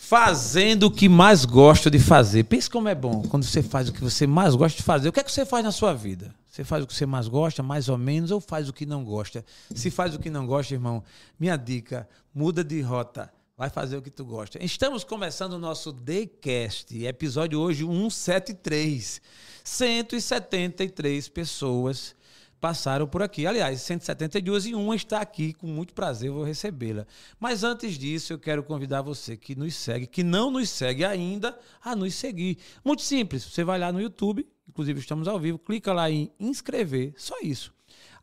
Fazendo o que mais gosta de fazer. Pense como é bom quando você faz o que você mais gosta de fazer. O que é que você faz na sua vida? Você faz o que você mais gosta, mais ou menos, ou faz o que não gosta? Se faz o que não gosta, irmão, minha dica, muda de rota. Vai fazer o que tu gosta. Estamos começando o nosso Dcast, episódio hoje 173. 173 pessoas passaram por aqui. Aliás, 172 e uma está aqui, com muito prazer vou recebê-la. Mas antes disso, eu quero convidar você que nos segue, que não nos segue ainda, a nos seguir. Muito simples, você vai lá no YouTube, inclusive estamos ao vivo, clica lá em inscrever, só isso.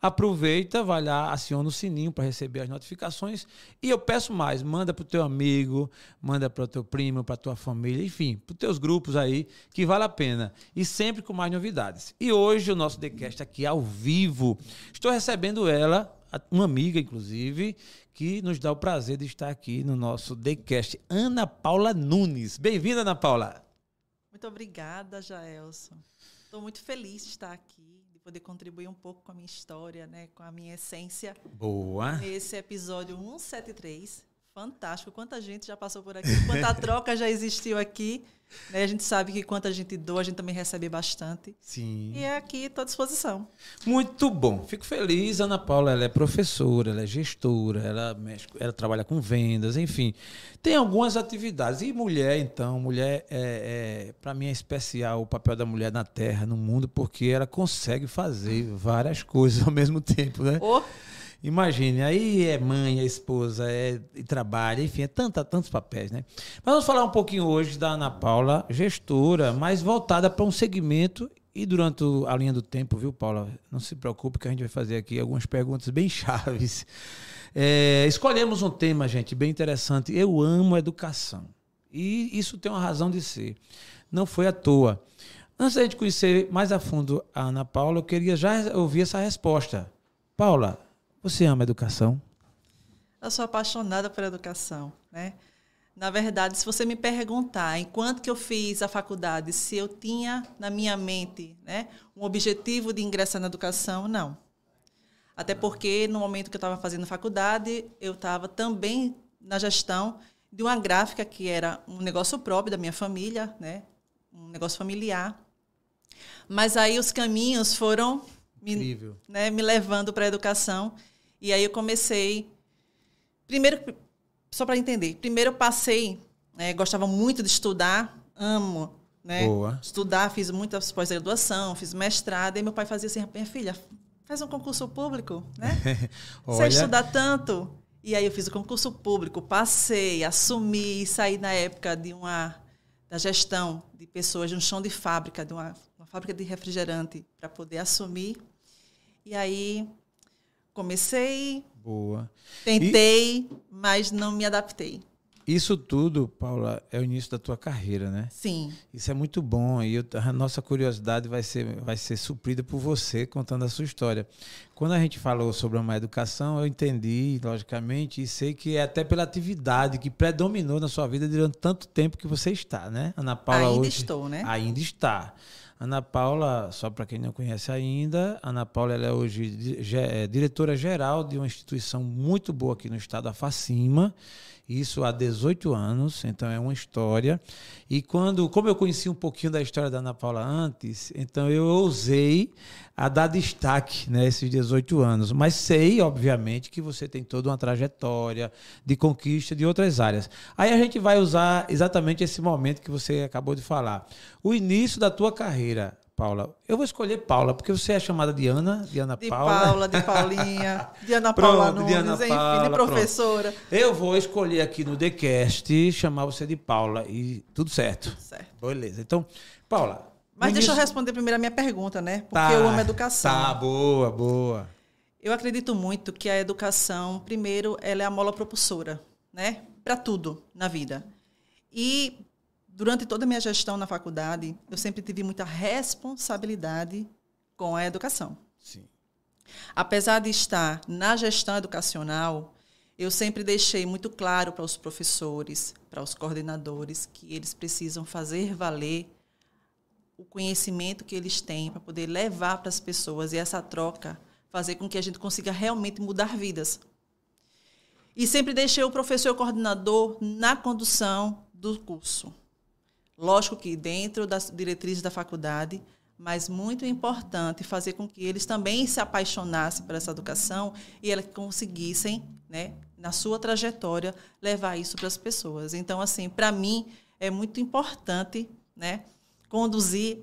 Aproveita, vai lá, aciona o sininho para receber as notificações. E eu peço mais, manda para o teu amigo, manda para o teu primo, para tua família, enfim, para os teus grupos aí, que vale a pena. E sempre com mais novidades. E hoje o nosso TheCast aqui ao vivo. Estou recebendo ela, uma amiga, inclusive, que nos dá o prazer de estar aqui no nosso TheCast, Ana Paula Nunes. Bem-vinda, Ana Paula. Muito obrigada, Jaelson. Estou muito feliz de estar aqui poder contribuir um pouco com a minha história, né, com a minha essência. Boa. Nesse episódio 173. Fantástico. Quanta gente já passou por aqui, quanta troca já existiu aqui. Né? A gente sabe que quando a gente doa, a gente também recebe bastante. Sim. E é aqui, estou à disposição. Muito bom. Fico feliz. Ana Paula ela é professora, ela é gestora, ela, mexe, ela trabalha com vendas, enfim. Tem algumas atividades. E mulher, então, mulher, é, é para mim é especial o papel da mulher na Terra, no mundo, porque ela consegue fazer várias coisas ao mesmo tempo, né? Oh. Imagine, aí é mãe, é esposa, é trabalha, enfim, é tanta, tantos papéis, né? Mas vamos falar um pouquinho hoje da Ana Paula, gestora, mais voltada para um segmento e durante a linha do tempo, viu, Paula? Não se preocupe que a gente vai fazer aqui algumas perguntas bem chaves. É, escolhemos um tema, gente, bem interessante. Eu amo educação. E isso tem uma razão de ser. Não foi à toa. Antes da gente conhecer mais a fundo a Ana Paula, eu queria já ouvir essa resposta. Paula, você ama educação? Eu sou apaixonada por educação, né? Na verdade, se você me perguntar, enquanto que eu fiz a faculdade, se eu tinha na minha mente, né, um objetivo de ingressar na educação, não. Até porque no momento que eu estava fazendo faculdade, eu estava também na gestão de uma gráfica que era um negócio próprio da minha família, né, um negócio familiar. Mas aí os caminhos foram me, né, me levando para a educação e aí eu comecei. Primeiro, só para entender, primeiro eu passei, né, gostava muito de estudar, amo né, Boa. estudar, fiz muita pós-graduação, fiz mestrado, e meu pai fazia assim: minha filha, faz um concurso público, né? Você estudar tanto. E aí eu fiz o concurso público, passei, assumi, saí na época de uma da gestão de pessoas de um chão de fábrica, de uma, uma fábrica de refrigerante, para poder assumir. E aí Comecei. Boa. Tentei, e mas não me adaptei. Isso tudo, Paula, é o início da tua carreira, né? Sim. Isso é muito bom e eu, a nossa curiosidade vai ser, vai ser suprida por você contando a sua história. Quando a gente falou sobre a má educação, eu entendi, logicamente, e sei que é até pela atividade que predominou na sua vida durante tanto tempo que você está, né? Ana Paula Ainda hoje, estou, né? Ainda está. Ana Paula, só para quem não conhece ainda, Ana Paula é hoje é diretora-geral de uma instituição muito boa aqui no estado, a Facima, isso há 18 anos, então é uma história. E quando, como eu conheci um pouquinho da história da Ana Paula antes, então eu ousei a dar destaque nesses né, 18 anos. Mas sei, obviamente, que você tem toda uma trajetória de conquista de outras áreas. Aí a gente vai usar exatamente esse momento que você acabou de falar. O início da tua carreira. Paula. Eu vou escolher Paula, porque você é chamada de Ana, de Ana de Paula. De Paula, de Paulinha, de Ana Paula pronto, Nunes, de Ana enfim, Paula, de professora. Pronto. Eu vou escolher aqui no TheCast chamar você de Paula e tudo certo. Tudo certo. Beleza. Então, Paula. Mas deixa eu responder primeiro a minha pergunta, né? Porque tá, eu amo educação. Tá, boa, boa. Eu acredito muito que a educação, primeiro, ela é a mola propulsora, né? Para tudo na vida. E durante toda a minha gestão na faculdade, eu sempre tive muita responsabilidade com a educação. Sim. Apesar de estar na gestão educacional, eu sempre deixei muito claro para os professores, para os coordenadores, que eles precisam fazer valer o conhecimento que eles têm para poder levar para as pessoas e essa troca fazer com que a gente consiga realmente mudar vidas. E sempre deixei o professor e o coordenador na condução do curso. Lógico que dentro das diretrizes da faculdade, mas muito importante fazer com que eles também se apaixonassem por essa educação e eles conseguissem, né, na sua trajetória, levar isso para as pessoas. Então, assim, para mim é muito importante, né, conduzir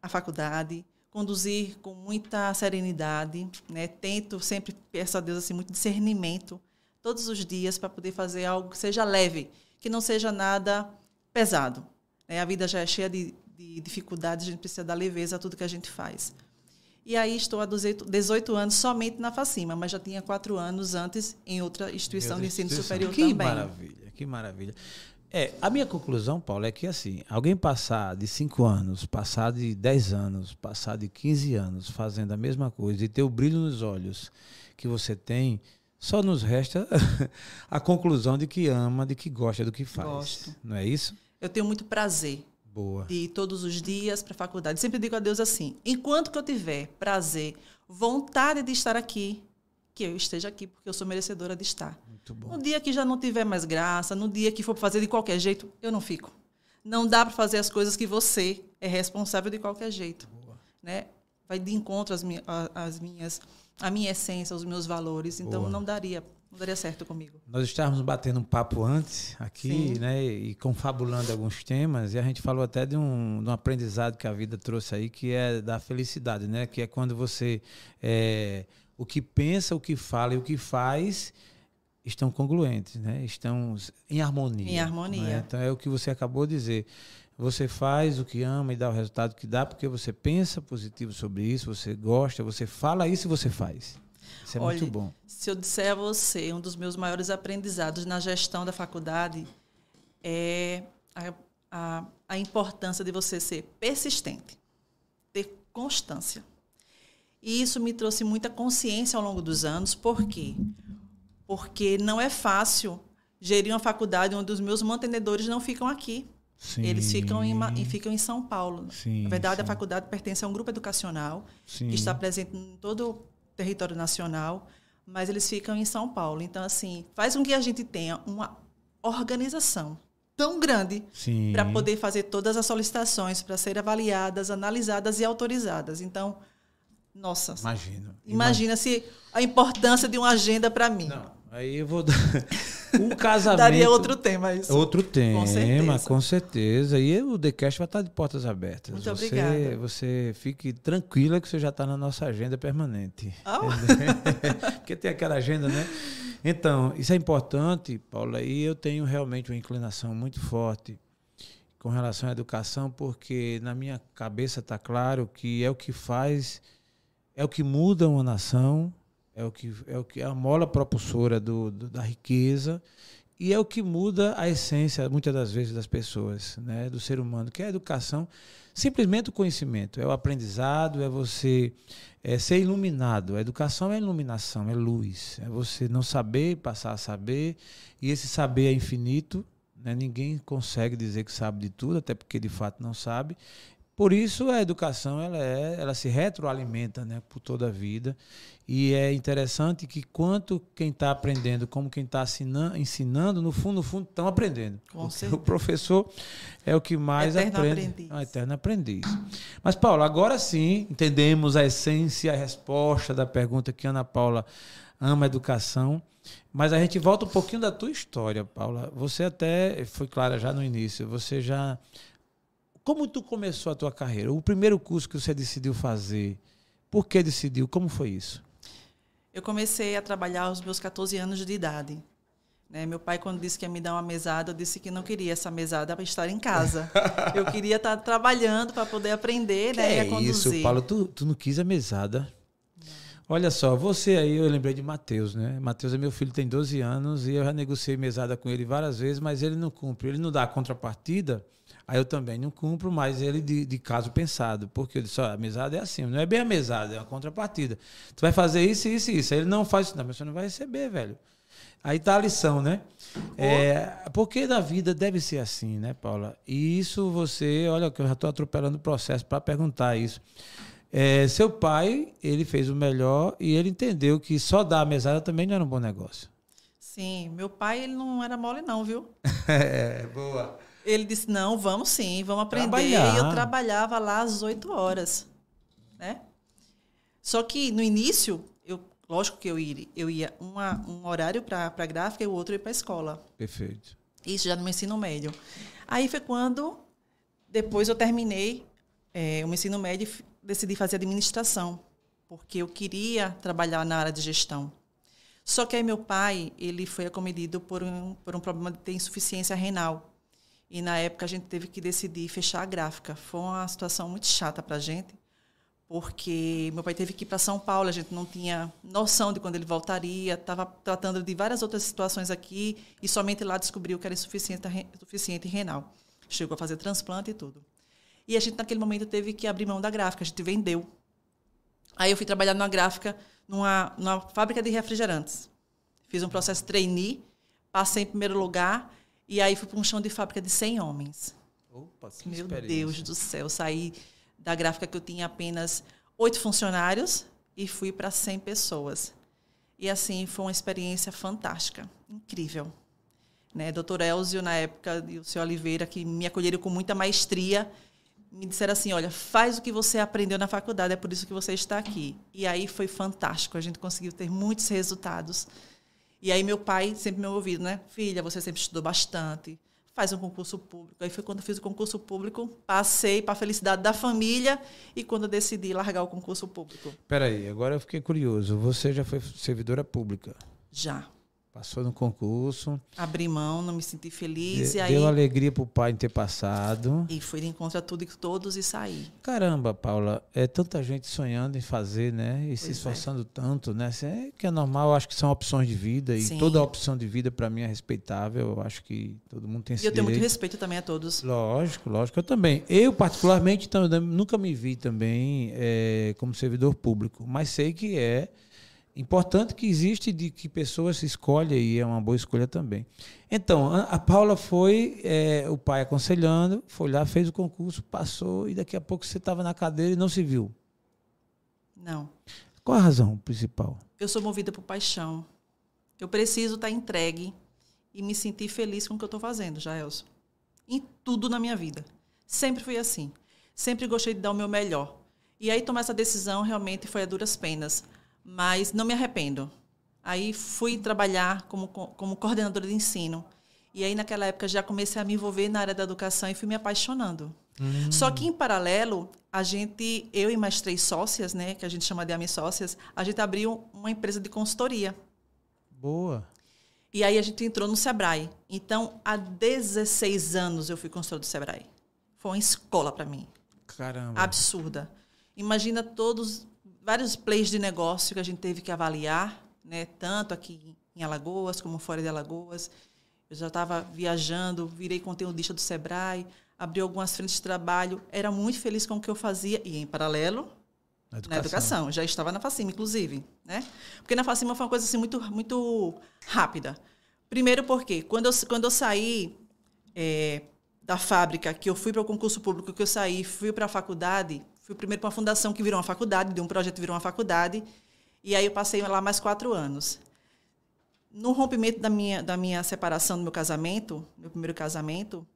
a faculdade, conduzir com muita serenidade, né? Tento sempre peço a Deus assim muito discernimento todos os dias para poder fazer algo que seja leve, que não seja nada pesado. Né? A vida já é cheia de, de dificuldades, a gente precisa dar leveza a tudo que a gente faz. E aí estou há 18 anos somente na Facima, mas já tinha quatro anos antes em outra instituição de ensino superior que também. Que maravilha, que maravilha. É, a minha conclusão, Paulo, é que assim, alguém passar de 5 anos, passar de 10 anos, passar de 15 anos fazendo a mesma coisa e ter o brilho nos olhos que você tem, só nos resta a conclusão de que ama, de que gosta do que faz. Gosto. Não é isso? Eu tenho muito prazer Boa. de ir todos os dias para a faculdade. Sempre digo a Deus assim: enquanto que eu tiver prazer, vontade de estar aqui, que eu esteja aqui, porque eu sou merecedora de estar. No dia que já não tiver mais graça, no dia que for fazer de qualquer jeito, eu não fico. Não dá para fazer as coisas que você é responsável de qualquer jeito. Boa. Né? Vai de encontro às, minhas, às minhas, à minha essência, aos meus valores. Então, Boa. não daria não daria certo comigo. Nós estávamos batendo um papo antes aqui, Sim. né? E confabulando alguns temas, e a gente falou até de um, de um aprendizado que a vida trouxe aí, que é da felicidade, né? Que é quando você é, o que pensa, o que fala e o que faz estão congruentes, né? estão em harmonia. Em harmonia. Né? Então é o que você acabou de dizer. Você faz o que ama e dá o resultado que dá porque você pensa positivo sobre isso, você gosta, você fala isso e você faz. Isso é Olha, muito bom. Se eu disser a você, um dos meus maiores aprendizados na gestão da faculdade é a, a, a importância de você ser persistente, ter constância. E isso me trouxe muita consciência ao longo dos anos. Por quê? Porque não é fácil gerir uma faculdade onde os meus mantenedores não ficam aqui. Sim. Eles ficam em, ficam em São Paulo. Sim, Na verdade, sim. a faculdade pertence a um grupo educacional que está presente em todo o território nacional, mas eles ficam em São Paulo. Então, assim, faz com que a gente tenha uma organização tão grande para poder fazer todas as solicitações, para serem avaliadas, analisadas e autorizadas. Então, nossa. Imagino. Imagina se a importância de uma agenda para mim. Não, aí eu vou dar. Um casamento. Daria outro tema isso. Outro tema, com certeza. Com certeza. E o TheCast vai estar de portas abertas. Muito você, obrigada. Você fique tranquila que você já está na nossa agenda permanente. Oh. Porque tem aquela agenda, né? Então, isso é importante, Paula, e eu tenho realmente uma inclinação muito forte com relação à educação, porque na minha cabeça está claro que é o que faz é o que muda uma nação, é o que é o que é a mola propulsora do, do, da riqueza e é o que muda a essência muitas das vezes das pessoas, né, do ser humano, que é a educação, simplesmente o conhecimento, é o aprendizado, é você é ser iluminado. A educação é iluminação, é luz, é você não saber passar a saber e esse saber é infinito. Né? Ninguém consegue dizer que sabe de tudo, até porque de fato não sabe. Por isso a educação ela, é, ela se retroalimenta né, por toda a vida. E é interessante que quanto quem está aprendendo, como quem está ensinando, no fundo, no fundo, estão aprendendo. o professor é o que mais eterno aprende. Aprendiz. Ah, eterno aprendiz. Mas, Paulo, agora sim entendemos a essência, a resposta da pergunta que Ana Paula ama a educação. Mas a gente volta um pouquinho da tua história, Paula. Você até foi clara já no início, você já como tu começou a tua carreira? O primeiro curso que você decidiu fazer, por que decidiu? Como foi isso? Eu comecei a trabalhar aos meus 14 anos de idade. Né? Meu pai, quando disse que ia me dar uma mesada, eu disse que não queria essa mesada para estar em casa. eu queria estar trabalhando para poder aprender né, e a conduzir. isso, Paulo? Tu, tu não quis a mesada? Olha só, você aí, eu lembrei de Matheus, né? Matheus é meu filho, tem 12 anos e eu já negociei mesada com ele várias vezes, mas ele não cumpre. Ele não dá a contrapartida Aí eu também não cumpro mais ele de, de caso pensado, porque eu disse, a mesada é assim, não é bem a mesada, é uma contrapartida. Tu vai fazer isso, isso e isso. Aí ele não faz isso, não, mas você não vai receber, velho. Aí tá a lição, né? É, porque da vida deve ser assim, né, Paula? E isso você, olha, que eu já estou atropelando o processo para perguntar isso. É, seu pai, ele fez o melhor e ele entendeu que só dar a mesada também não era um bom negócio. Sim, meu pai ele não era mole não, viu? É, boa. Ele disse: não, vamos sim, vamos aprender. Trabalhar. E eu trabalhava lá às 8 horas. Né? Só que no início, eu, lógico que eu ia, eu ia uma, um horário para a gráfica e o outro ia para a escola. Perfeito. Isso já no meu ensino médio. Aí foi quando, depois eu terminei é, o meu ensino médio e decidi fazer administração, porque eu queria trabalhar na área de gestão. Só que aí meu pai, ele foi acometido por um, por um problema de insuficiência renal. E na época a gente teve que decidir fechar a gráfica. Foi uma situação muito chata para a gente, porque meu pai teve que ir para São Paulo, a gente não tinha noção de quando ele voltaria, estava tratando de várias outras situações aqui e somente lá descobriu que era insuficiente, insuficiente renal. Chegou a fazer transplante e tudo. E a gente, naquele momento, teve que abrir mão da gráfica, a gente vendeu. Aí eu fui trabalhar numa gráfica, numa, numa fábrica de refrigerantes. Fiz um processo trainee, passei em primeiro lugar, e aí fui para um chão de fábrica de 100 homens. Opa, que Meu. Deus do céu, saí da gráfica que eu tinha apenas oito funcionários e fui para 100 pessoas. E assim, foi uma experiência fantástica, incrível. Né? Doutor Elzio, na época, e o senhor Oliveira, que me acolheram com muita maestria, me disseram assim, olha, faz o que você aprendeu na faculdade, é por isso que você está aqui. E aí foi fantástico, a gente conseguiu ter muitos resultados. E aí meu pai sempre me ouviu, né? Filha, você sempre estudou bastante, faz um concurso público. Aí foi quando eu fiz o concurso público, passei para a felicidade da família e quando eu decidi largar o concurso público. Peraí, agora eu fiquei curioso. Você já foi servidora pública, Já. Passou no concurso, Abri mão, não me senti feliz de- e aí deu alegria pro pai em ter passado. e fui de encontro a tudo e todos e saí. Caramba, Paula, é tanta gente sonhando em fazer, né? E se Pois é. esforçando tanto, né? É que é normal, eu acho que são opções de vida e Sim. toda opção de vida para mim é respeitável. Eu acho que todo mundo tem esse E eu tenho muito direito. respeito também a todos. Lógico, lógico. Eu também. Eu, particularmente, eu nunca me vi também eh, como servidor público, mas sei que é importante que existe de que pessoas escolhem e é uma boa escolha também. Então, a, Paula foi, eh, o pai aconselhando, foi lá, fez o concurso, passou e daqui a pouco você estava na cadeira e não se viu. Não. Qual a razão principal? Eu sou movida por paixão. Eu preciso estar entregue e me sentir feliz com o que eu estou fazendo, Jaelson. Em tudo na minha vida. Sempre fui assim. Sempre gostei de dar o meu melhor. E aí tomar essa decisão realmente foi a duras penas. Mas não me arrependo. Aí fui trabalhar como, como coordenadora de ensino. E aí, naquela época, já comecei a me envolver na área da educação e fui me apaixonando. Só que, em paralelo, a gente, eu e mais três sócias, né, que a gente chama de AMI Sócias, a gente abriu uma empresa de consultoria. Boa. E aí a gente entrou no Sebrae. Então, há 16 anos eu fui consultora do Sebrae. Foi uma escola para mim. Caramba. Absurda. Imagina todos, vários plays de negócio que a gente teve que avaliar, né? tanto aqui em Alagoas como fora de Alagoas. Eu já estava viajando, virei conteudista do Sebrae, abri algumas frentes de trabalho, era muito feliz com o que eu fazia e, em paralelo, Na na educação. Já estava na Facima, inclusive. Né? Porque na Facima foi uma coisa assim, muito, muito rápida. Primeiro porque, quando eu, quando eu saí é, da fábrica, que eu fui para o concurso público, que eu saí, fui para a faculdade, fui primeiro para uma fundação que virou uma faculdade, de um projeto virou uma faculdade, e aí eu passei lá mais quatro anos. No rompimento da minha, da minha separação do meu casamento, meu primeiro casamento,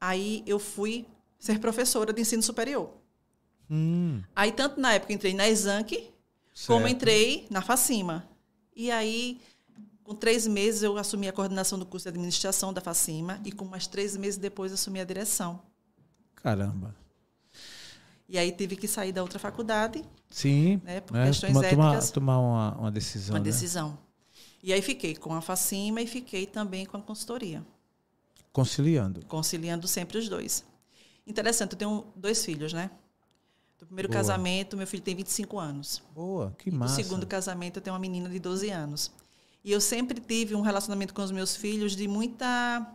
aí eu fui ser professora de ensino superior. Hum, Aí, tanto na época, entrei na Exanc, como entrei na Facima. E aí, com três meses, eu assumi a coordenação do curso de administração da Facima e com mais três meses depois assumi a direção. Caramba. E aí tive que sair da outra faculdade, Sim. né, por né? questões Tomar- éticas, Tomar uma, uma decisão. uma né? decisão. E aí fiquei com a Facima e fiquei também com a consultoria, Conciliando. conciliando sempre os dois. Interessante, eu tenho dois filhos, né? Do primeiro Boa. casamento, meu filho tem 25 anos. Boa, que E massa. No segundo casamento, eu tenho uma menina de 12 anos. E eu sempre tive um relacionamento com os meus filhos de muita,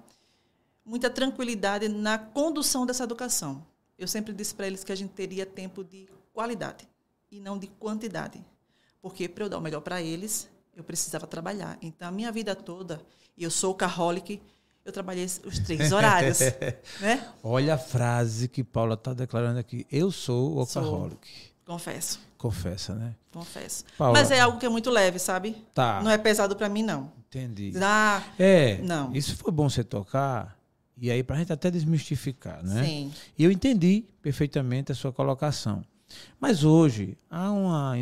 muita tranquilidade na condução dessa educação. Eu sempre disse para eles que a gente teria tempo de qualidade e não de quantidade. Porque para eu dar o melhor para eles, eu precisava trabalhar. Então, a minha vida toda, e eu sou carholic, eu trabalhei os três horários. né? Olha a frase que Paula está declarando aqui. Eu sou Sou. workaholic. Confesso, Confessa, né? confesso. Paula. Mas é algo que é muito leve, sabe? Tá. Não é pesado para mim, não. Entendi. Ah, É, Não. isso foi bom você tocar, E aí, para a gente até desmistificar, né? Sim. E eu entendi perfeitamente a sua colocação. Mas hoje há uma,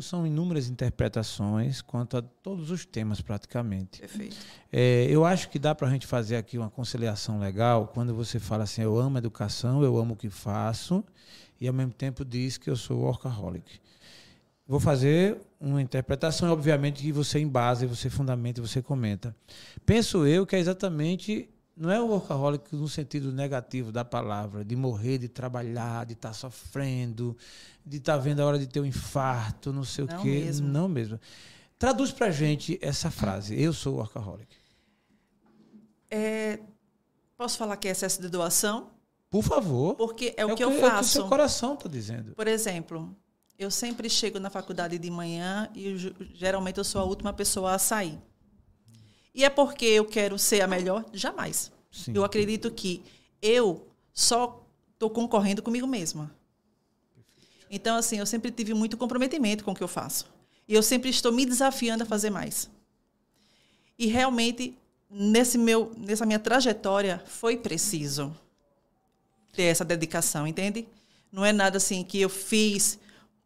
são inúmeras interpretações quanto a todos os temas, praticamente. Perfeito. É, eu acho que dá para a gente fazer aqui uma conciliação legal quando você fala assim: eu amo a educação, eu amo o que faço, e ao mesmo tempo diz que eu sou workaholic. Vou fazer uma interpretação, obviamente, que você embasa, você fundamenta, você comenta. Penso eu que é exatamente não é o workaholic no sentido negativo da palavra, de morrer, de trabalhar, de estar tá sofrendo, de estar tá vendo a hora de ter um infarto, não sei não o quê. Mesmo. Não mesmo. Traduz pra gente essa frase. Eu sou workaholic. É, posso falar que é excesso de doação? Por favor. Porque é o é que, que, eu faço. É o que o seu coração está dizendo. Por exemplo, eu sempre chego na faculdade de manhã e geralmente eu sou a última pessoa a sair. E é porque eu quero ser a melhor? Jamais. Sim. Eu acredito que eu só estou concorrendo comigo mesma. Então, assim, eu sempre tive muito comprometimento com o que eu faço. E eu sempre estou me desafiando a fazer mais. E realmente, nesse meu, nessa minha trajetória, foi preciso ter essa dedicação, entende? Não é nada assim que eu fiz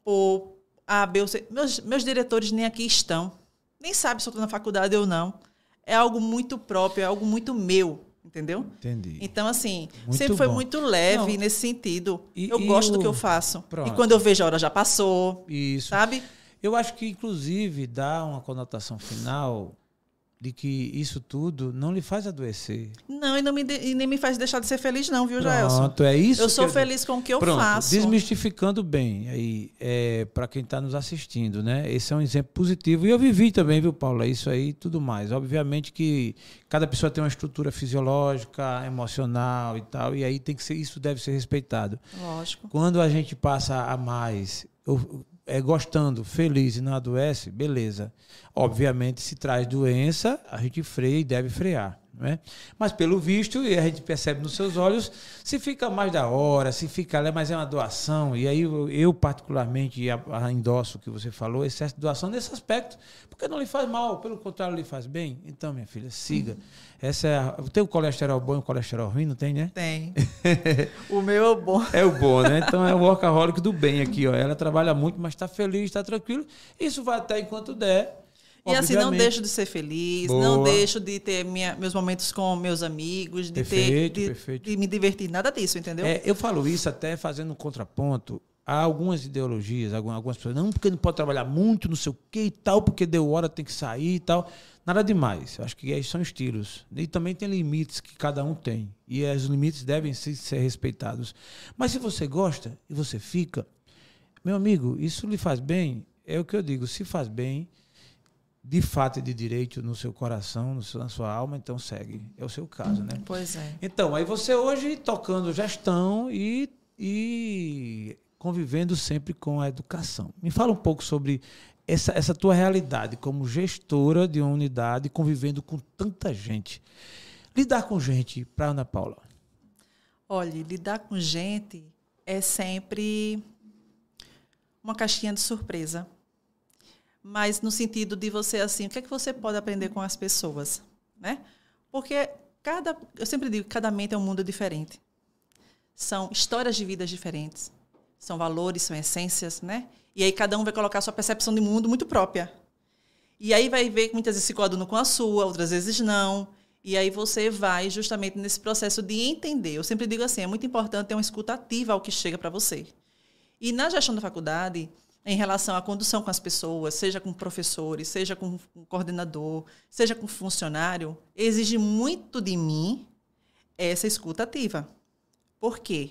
por A, B ou C. Meus, meus diretores nem aqui estão. Nem sabem se eu estou na faculdade ou não é algo muito próprio, é algo muito meu. Entendeu? Entendi. Então, assim, muito sempre foi bom. muito leve Não. nesse sentido. E, eu e gosto o... do que eu faço. Pronto. E quando eu vejo a hora já passou. Isso. Sabe? Eu acho que, inclusive, dá uma conotação final de que isso tudo não lhe faz adoecer. Não, e, não me de, e nem me faz deixar de ser feliz, não, viu, Jaelson? Pronto, é isso. Eu sou feliz com o que eu Pronto, faço. Desmistificando bem aí, é, para quem está nos assistindo, né? Esse é um exemplo positivo. E eu vivi também, viu, Paula? Isso aí e tudo mais. Obviamente que cada pessoa tem uma estrutura fisiológica, emocional e tal, e aí tem que ser, isso deve ser respeitado. Lógico. Quando a gente passa a mais é, gostando, feliz e não adoece, beleza. Obviamente, se traz doença, a gente freia e deve frear. Né? Mas pelo visto, e a gente percebe nos seus olhos, se fica mais da hora, se fica, mas é uma doação, e aí eu, eu particularmente a, a endosso o que você falou, excesso de doação nesse aspecto, porque não lhe faz mal, pelo contrário, lhe faz bem. Então, minha filha, siga. Essa é a, tem o colesterol bom e o colesterol ruim, não tem, né? Tem. o meu é o bom. É o bom, né? Então é o workaholic do bem aqui, ó. Ela trabalha muito, mas está feliz, está tranquilo. Isso vai até enquanto der e assim, não deixo de ser feliz, Boa. não deixo de ter minha, meus momentos com meus amigos, de perfeito, ter perfeito. De, me divertir, nada disso, entendeu? É, eu falo isso até fazendo um contraponto. Há algumas ideologias, algumas pessoas, não, porque não pode trabalhar muito, não sei o que e tal, porque deu hora, tem que sair e tal. Nada demais. Acho que aí são estilos. E também tem limites que cada um tem. E os limites devem ser respeitados. Mas se você gosta e você fica, meu amigo, isso lhe faz bem, é o que eu digo, se faz bem, de fato e de direito no seu coração, no seu, na sua alma, então segue. É o seu caso, né? Pois é. Então, aí você hoje tocando gestão e, e convivendo sempre com a educação. Me fala um pouco sobre essa, essa tua realidade como gestora de uma unidade, convivendo com tanta gente. Lidar com gente, para Ana Paula. Olha, lidar com gente é sempre uma caixinha de surpresa mas no sentido de você assim, o que é que você pode aprender com as pessoas, né? Porque cada, eu sempre digo, cada mente é um mundo diferente. São histórias de vidas diferentes, são valores, são essências, né? E aí cada um vai colocar a sua percepção de mundo muito própria. E aí vai ver que muitas vezes se coaduna com a sua, outras vezes não. E aí você vai justamente nesse processo de entender. Eu sempre digo assim, é muito importante ter uma escuta ativa ao que chega para você. E na gestão da faculdade, em relação à condução com as pessoas, seja com professores, seja com coordenador, seja com funcionário, exige muito de mim essa escuta ativa. Por quê?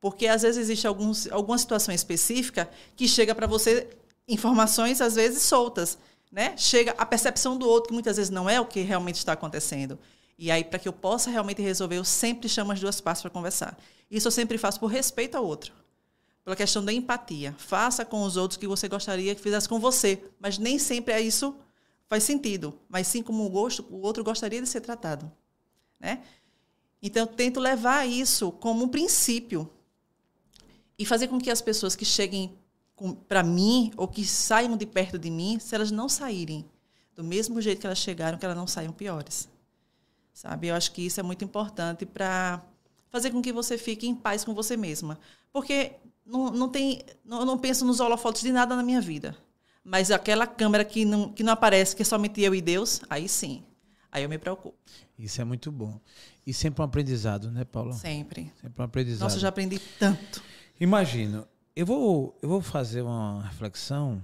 Porque às vezes existe alguns, alguma situação específica que chega para você informações às vezes soltas, né? Chega a percepção do outro que muitas vezes não é o que realmente está acontecendo. E aí para que eu possa realmente resolver, eu sempre chamo as duas partes para conversar. Isso eu sempre faço por respeito ao outro pela questão da empatia. Faça com os outros que você gostaria que fizesse com você, mas nem sempre é isso faz sentido, mas sim como o gosto, o outro gostaria de ser tratado, né? Então eu tento levar isso como um princípio e fazer com que as pessoas que cheguem para mim ou que saiam de perto de mim, se elas não saírem do mesmo jeito que elas chegaram, que elas não saiam piores. sabe? Eu acho que isso é muito importante para fazer com que você fique em paz com você mesma. Porque não, não tem, não, não penso nos holofotes de nada na minha vida. Mas aquela câmera que não, que não aparece, que é somente eu e Deus, aí sim. Aí eu me preocupo. Isso é muito bom. E sempre um aprendizado, né, Paula? Sempre. Sempre um aprendizado. Nossa, eu já aprendi tanto. Imagino. Eu vou, eu vou fazer uma reflexão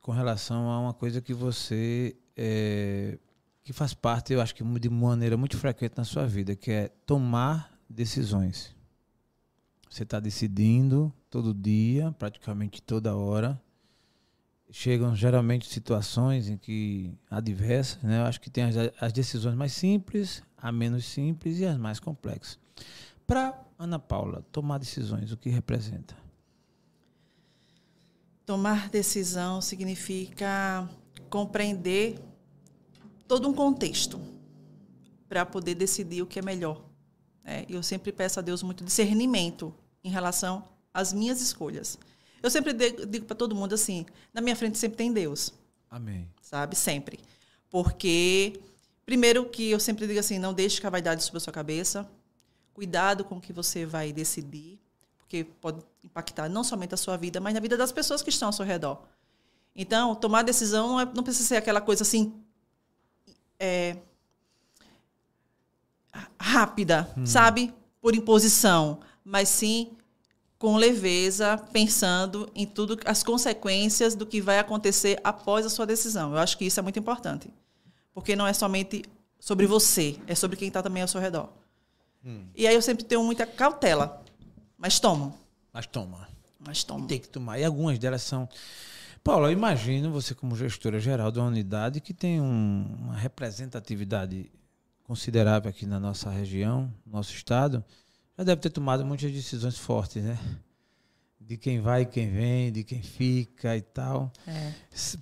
com relação a uma coisa que você é, que faz parte, eu acho que de maneira muito frequente na sua vida, que é tomar decisões. Você está decidindo todo dia, praticamente toda hora. Chegam geralmente situações em que adversas, né? Eu acho que tem as, as decisões mais simples, a menos simples e as mais complexas. Para Ana Paula, tomar decisões, o que representa? Tomar decisão significa compreender todo um contexto para poder decidir o que é melhor. É, eu sempre peço a Deus muito discernimento em relação às minhas escolhas. Eu sempre digo para todo mundo assim: na minha frente sempre tem Deus. Amém. Sabe? Sempre. Porque, primeiro, que eu sempre digo assim: não deixe que a vaidade subir a sua cabeça. Cuidado com o que você vai decidir porque pode impactar não somente a sua vida, mas na vida das pessoas que estão ao seu redor. Então, tomar decisão não, é, não precisa ser aquela coisa assim é, rápida, hum. sabe? Por imposição, mas sim com leveza, pensando em tudo as consequências do que vai acontecer após a sua decisão. Eu acho que isso é muito importante, porque não é somente sobre você, é sobre quem está também ao seu redor. Hum. E aí eu sempre tenho muita cautela mas toma. Mas toma. Mas toma. Tem que tomar. E algumas delas são. Paulo, eu imagino você como gestora geral de uma unidade que tem um, uma representatividade considerável aqui na nossa região, nosso estado, já deve ter tomado muitas decisões fortes, né? de quem vai e quem vem, de quem fica e tal. É.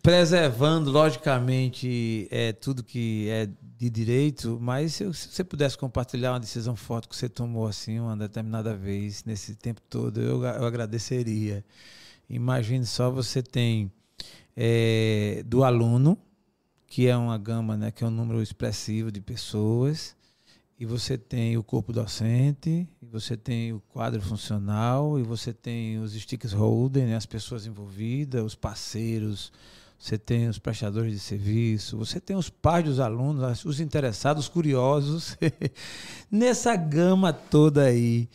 Preservando, logicamente, é, tudo que é de direito, mas se, se, você pudesse compartilhar uma decisão forte que você tomou assim uma determinada vez, nesse tempo todo, eu, eu agradeceria. Imagine só, você tem é, do aluno, que é uma gama, né, que é um número expressivo de pessoas, e você tem o corpo docente, você tem o quadro funcional, e você tem os stakeholders, né, as pessoas envolvidas, os parceiros, você tem os prestadores de serviço, você tem os pais dos alunos, os interessados, os curiosos, nessa gama toda aí.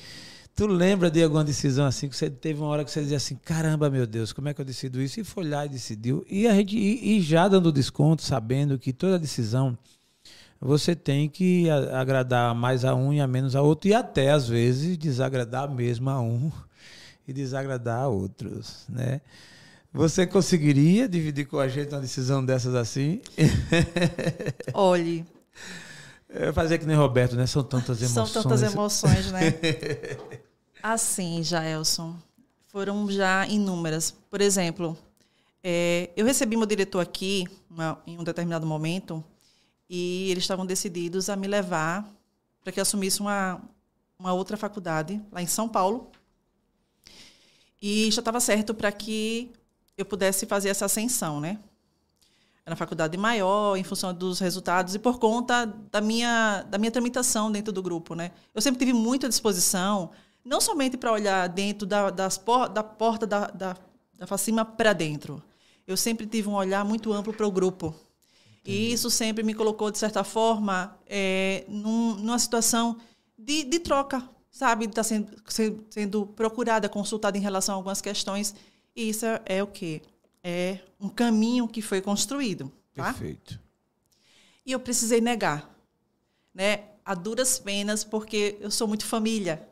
Tu lembra de alguma decisão assim que você teve uma hora que você dizia assim, caramba, meu Deus, como é que eu decido isso? E foi lá e decidiu. E a gente e, e já dando desconto, sabendo que toda decisão você tem que agradar mais a um e a menos a outro, e até às vezes desagradar mesmo a um e desagradar a outros, né? Você conseguiria dividir com a gente uma decisão dessas assim? Olhe. É fazer que nem Roberto, né? São tantas emoções. São tantas emoções, né? assim, Jaelson, foram já inúmeras. Por exemplo, é, eu recebi meu diretor aqui uma, em um determinado momento e eles estavam decididos a me levar para que eu assumisse uma, uma outra faculdade lá em São Paulo. E já estava certo para que eu pudesse fazer essa ascensão, né? Uma faculdade maior, em função dos resultados e por conta da minha, da minha tramitação dentro do grupo, né? Eu sempre tive muita disposição, não somente para olhar dentro da, das por, da porta da, da, da facima para dentro. Eu sempre tive um olhar muito amplo para o grupo. E isso sempre me colocou, de certa forma, é, num, numa situação de, de troca, sabe? Está sendo, sendo procurada, consultada em relação a algumas questões. E isso é, é o quê? É um caminho que foi construído. Tá? Perfeito. E eu precisei negar, né? A duras penas, porque eu sou muito família.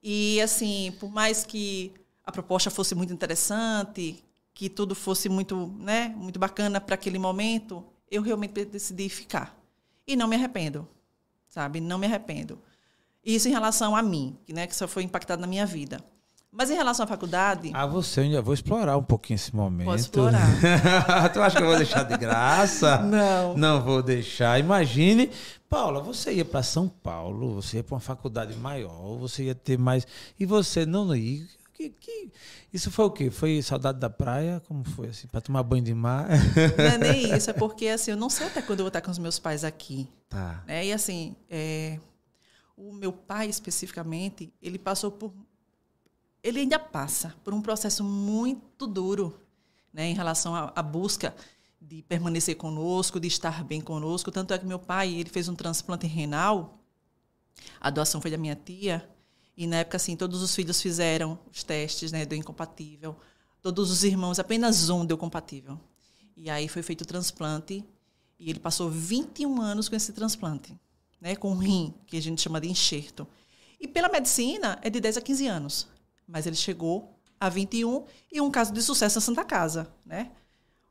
E, assim, por mais que a proposta fosse muito interessante, que tudo fosse muito, né, muito bacana para aquele momento, eu realmente decidi ficar. E não me arrependo, sabe? Não me arrependo. Isso em relação a mim, né, que só foi impactado na minha vida. Mas em relação à faculdade. Ah, você ainda vou explorar um pouquinho esse momento. Posso explorar. tu acha que eu vou deixar de graça? Não. Não vou deixar. Imagine, Paula, você ia para São Paulo, você ia para uma faculdade maior, você ia ter mais. E você não ia que, que... Isso foi o quê? Foi saudade da praia? Como foi assim? Para tomar banho de mar? Não é nem isso, é porque assim, eu não sei até quando eu vou estar com os meus pais aqui. Tá. Né? E assim, é, o meu pai especificamente, ele passou por. Ele ainda passa por um processo muito duro né, em relação à, à busca de permanecer conosco, de estar bem conosco. Tanto é que meu pai ele fez um transplante renal, a doação foi da minha tia, e na época, assim, todos os filhos fizeram os testes, né? Deu incompatível. Todos os irmãos, apenas um deu compatível. E aí foi feito o transplante. E ele passou 21 anos com esse transplante, né? Com rim, que a gente chama de enxerto. E pela medicina, é de 10 a 15 anos. Mas ele chegou a 21 e um caso de sucesso na Santa Casa, né?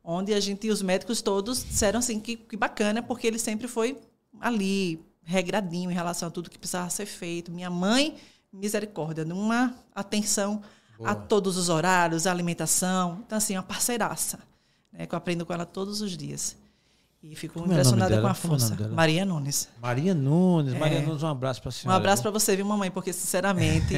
Onde a gente os médicos todos disseram assim que, que bacana, porque ele sempre foi ali, regradinho em relação a tudo que precisava ser feito. Minha mãe misericórdia, numa atenção Boa. a todos os horários, a alimentação. Então, assim, uma parceiraça, né, que eu aprendo com ela todos os dias. E fico Como é impressionada é com a força. É Maria Nunes. Maria Nunes. É. Maria Nunes, um abraço para a senhora. Um abraço para você, viu, mamãe? Porque, sinceramente.